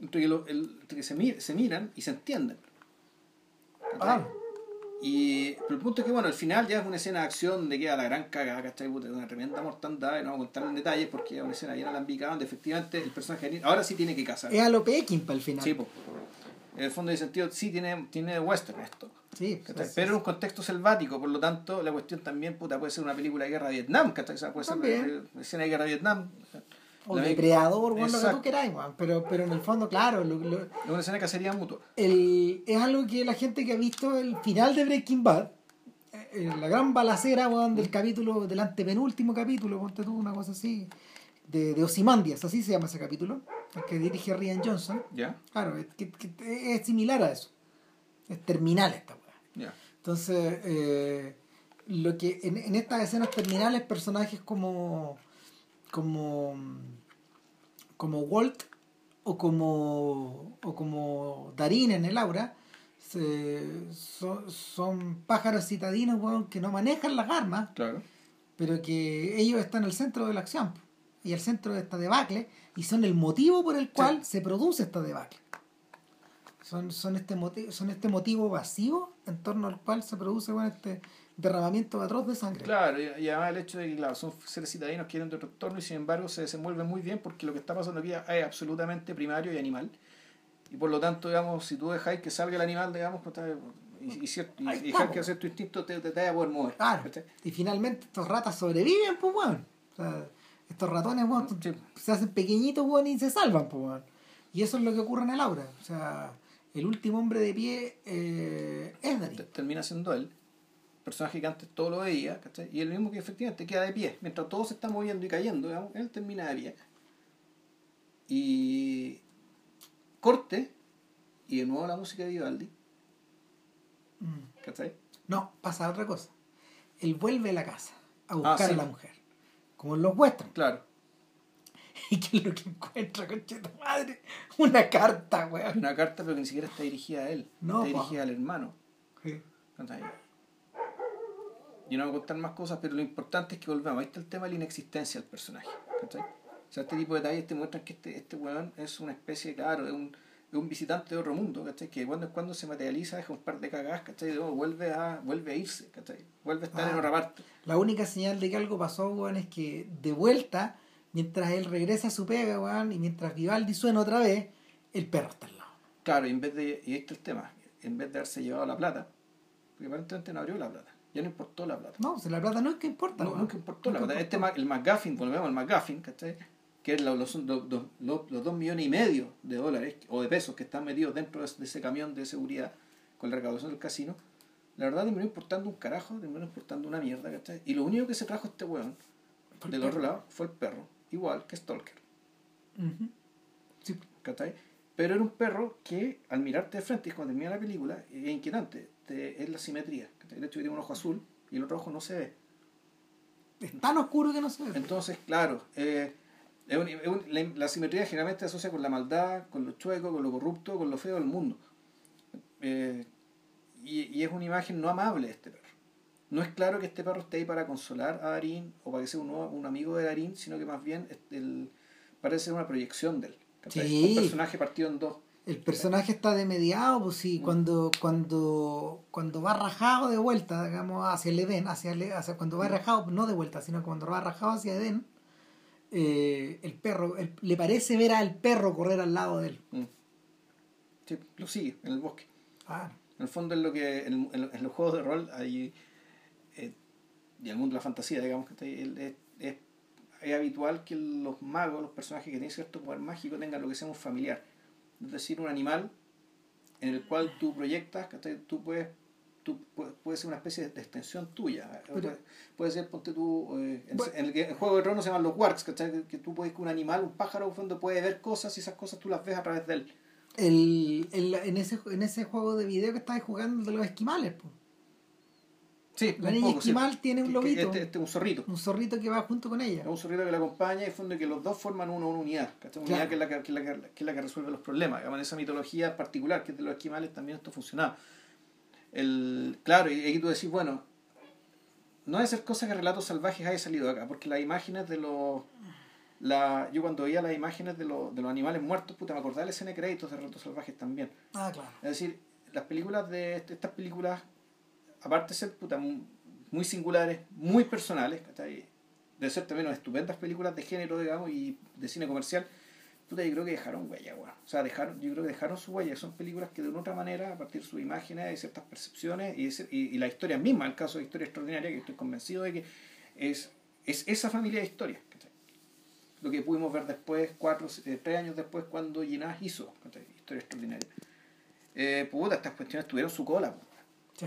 Entre que, lo- el- entre que se, mir- se miran y se entienden. Ah, Y pero el punto es que bueno, al final ya es una escena de acción donde queda la gran cagada, ¿cachai? Puta, Una tremenda mortandad, y no vamos a contar en detalles porque es una escena bien alambicada donde efectivamente el personaje de ahora sí tiene que casar. es a lo Pekin para el final. Sí, po. En el fondo de sentido sí tiene, tiene western esto. Sí, ¿cachai? sí, Pero en un contexto selvático, por lo tanto, la cuestión también puta, puede ser una película de guerra de Vietnam, sea, puede ser También. una escena de guerra de Vietnam. O depredador, weón, lo que Exacto. tú queráis, weón. Pero, pero en el fondo, claro, lo- lo- Es una escena de cacería mutua. el, es algo que la gente que ha visto el final de Breaking Bad, eh, eh, la gran balacera, del capítulo, del antepenúltimo capítulo, ponte tú una cosa así, de, de Ozymandias, así se llama ese capítulo, el que dirige Rian Johnson. ¿Ya? Claro, es, que- que es similar a eso. Es terminal esta weá. Ya. Entonces, eh, lo que en, en estas escenas terminales, personajes como como como Walt o como o como Darín en el aura se- son, son pájaros citadinos weón, que no manejan las armas Claro. pero que ellos están en el centro de la acción y el centro de esta debacle y son el motivo por el cual se produce esta debacle son, son este motivo son este motivo vacío en torno al cual se produce bueno, este derramamiento atroz de sangre Claro, y, y además el hecho de que claro, son seres citadinos que vienen de otro entorno y sin embargo se desenvuelven muy bien porque lo que está pasando aquí es absolutamente primario y animal. Y por lo tanto, digamos, si tú dejáis que salga el animal, digamos, pues, y, y, cierto- y- dejar que hacer tu instinto te, te, te vaya a poder mover. Claro. y finalmente estos ratas sobreviven pues weón o sea, estos ratones weón, Sí. se hacen pequeñitos weón, y se salvan pues weón. y eso es lo que ocurre en el aura o sea el último hombre de pie eh, es Te- Termina siendo él, personaje que antes todo lo veía, ¿cachai? y el mismo que efectivamente queda de pie. Mientras todo se está moviendo y cayendo, digamos, él termina de pie. Y corte, y de nuevo la música de Vivaldi, Mm. ¿cachai? No, pasa otra cosa. Él vuelve a la casa a buscar Ah, sí. a la mujer. Como en los westerns. Claro. ¿Y qué es lo que encuentra, concheta madre? Una carta, weón. Una carta, pero que ni siquiera está dirigida a él. No, está dirigida al hermano. Sí. Yo no voy a contar más cosas, pero lo importante es que volvamos. Ahí está el tema de la inexistencia del personaje. ¿cachai? O sea, este tipo de detalles te muestran que este, este weón es una especie, claro, de un, un visitante de otro mundo, ¿cachai? Que de cuando en cuando se materializa, deja un par de cagadas, ¿cachai? Y luego vuelve a, vuelve a irse, ¿cachai? Vuelve a estar Ah. en otra parte. La única señal de que algo pasó, weón, es que de vuelta, mientras él regresa a su pega, weón, y mientras Vivaldi suena otra vez, el perro está al lado. Claro, y en vez de, y ahí está el tema, en vez de haberse llevado la plata, porque aparentemente no abrió la plata, ya no importó la plata. No, si la plata no es que importa, No, nunca importó la plata. Este, importó. el McGuffin, volvemos al McGuffin, ¿cachai? Que es lo- los, los, los, dos millones y medio de dólares o de pesos que están metidos dentro de, ese camión de seguridad con la recaudación del casino. La verdad terminó importando un carajo, terminó importando una mierda, ¿cachai? Y lo único que se trajo este weón del perro. otro lado fue el perro, igual que Stalker, Ujú. Sí. ¿cachai? Pero era un perro que al mirarte de frente y cuando termina la película es inquietante, te- es la simetría. ¿cachai? Hecho de que tiene un ojo azul y el otro ojo no se ve. Es tan oscuro que no se ve. Entonces, claro, eh, es un- es un- la, la simetría generalmente se asocia con la maldad, con lo chueco, con lo corrupto, con lo feo del mundo. Eh, y, y es una imagen no amable de este perro. No es claro que este perro esté ahí para consolar a Darín o para que sea un, nuevo- un amigo de Darín, sino que más bien el- parece ser una proyección de él. Sí. Un personaje partido en dos. El personaje está de mediado, pues sí, cuando, cuando, cuando va rajado de vuelta, digamos, hacia el Edén, hacia, el- hacia cuando va rajado, no de vuelta, sino cuando va rajado hacia Edén, eh, el perro, el- le parece ver al perro correr al lado de él. Mm. Sí, lo sigue en el bosque. Ah, En el fondo es lo que en, en- en los juegos de rol hay eh, y el mundo de la fantasía, digamos que está ahí, el- es, es- es habitual que los magos, los personajes que tienen cierto poder mágico tengan lo que se llama un familiar. Es decir, un animal en el cual tú proyectas, ¿cachai? tú puedes tú pu- puede ser una especie de extensión tuya. Pero- puede, ser, ponte tú, eh, en, Bueno. en el, Juego de Tronos se llaman los wargs, ¿cachai? Que, tú puedes que un animal, un pájaro, en el fondo puede ver cosas y esas cosas tú las ves a través de él. El, el- en, ese, en ese juego de video que estabas jugando de los esquimales, po. Sí, La un niña poco, sí. esquimal tiene un lobito. Este, este es un zorrito. un zorrito que va junto con ella. Es un zorrito que la acompaña y en el fondo que los dos forman una, una unidad. ¿cachai? Una Claro. unidad que es, la que, que es la que, que es la que resuelve los problemas. En esa mitología particular que es de los esquimales también esto funcionaba. El, claro, y aquí tú decís, bueno, no debe ser cosa que Relatos Salvajes haya salido acá, porque las imágenes de los... La, yo cuando veía las imágenes de, los de los animales muertos, puta, me acordaba de la escena de créditos de Relatos Salvajes también. Ah, claro. Es decir, las películas de este- estas películas, aparte de ser puta, mu- muy singulares, muy personales, de ser también unas estupendas películas de género, digamos, y de cine comercial, puta, yo creo que dejaron huella, weón. O sea, dejaron, yo creo que dejaron su huella. Son películas que de una otra manera, a partir de sus imágenes y ciertas percepciones, y, ese- y, y la historia misma, el caso de Historia Extraordinaria, que estoy convencido de que es, es esa familia de historias. Lo que pudimos ver después, cuatro, eh, tres años después, cuando Ginás hizo. Historia Extraordinaria. Eh, puta, estas cuestiones tuvieron su cola. Sí.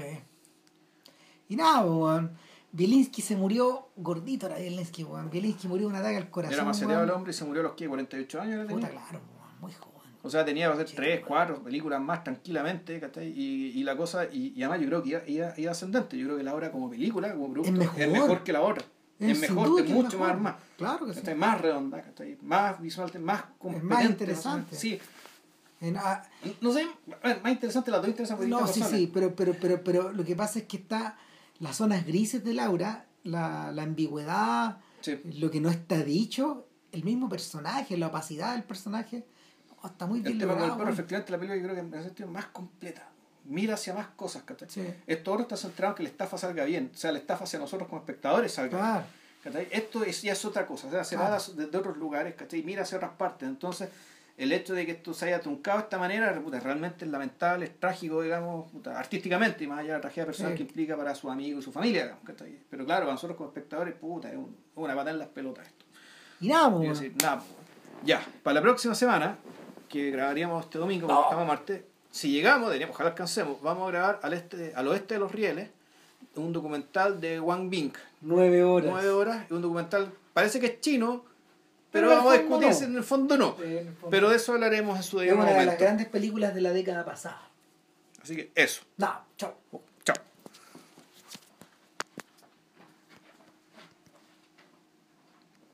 Y nada, weón. Bielinski se murió gordito, era Bielinski, weón. Bielinski murió de un ataque al corazón. Era maceteado el hombre y se murió a los que 48 años. Puta, tenía? claro, weón. Muy joven. O sea, tenía que hacer Sí, tres, bueno. cuatro películas más tranquilamente, ¿cachai? Y, y la cosa, y, y además yo creo que iba, iba, iba ascendente. Yo creo que la obra como película, como producto, Es mejor. que la otra. Es, mejor, es mucho mejor. más, más. Claro que sí. ¿cachai? Más redonda, ¿cachai? Más visual, más competente. interesante. Sí. En- ah, No sé, más interesante las dos interesan por no, sí, sí, pero, pero, pero, pero lo que pasa es que está las zonas grises de Laura, la, la ambigüedad, Sí. lo que no está dicho, el mismo personaje, la opacidad del personaje, no, está muy bien El tema con el logrado. perro, efectivamente, la película yo creo que en ese sentido es más completa. Mira hacia más cosas, ¿cachai? Sí. Esto ahora está centrado en que la estafa salga bien. O sea, la estafa hacia nosotros como espectadores salga bien. Claro. ¿cachai? Esto es, ya es otra cosa, o sea, se Claro. va de, de otros lugares, ¿cachai? Mira hacia otras partes. Entonces, el hecho de que esto se haya truncado de esta manera, puta, realmente es lamentable, es trágico, digamos, puta, artísticamente, y más allá de la tragedia personal Sí. que implica para su amigo y su familia, digamos. Pero claro, para nosotros como espectadores, puta, es un- una patada en las pelotas esto. Y nada, Y weón. decir, nada, pues, ya, para la próxima semana, que grabaríamos este domingo, porque No. estamos a martes, si llegamos, deberíamos, ojalá alcancemos, vamos a grabar al este, al oeste de los rieles, un documental de Wang Bing, Nueve horas. nueve horas, y un documental, parece que es chino, pero, vamos a discutir no. si en el fondo no. Eh, en el fondo. Pero de eso hablaremos en su es debido una de las grandes películas de la década pasada. Así que eso. Nada, chao.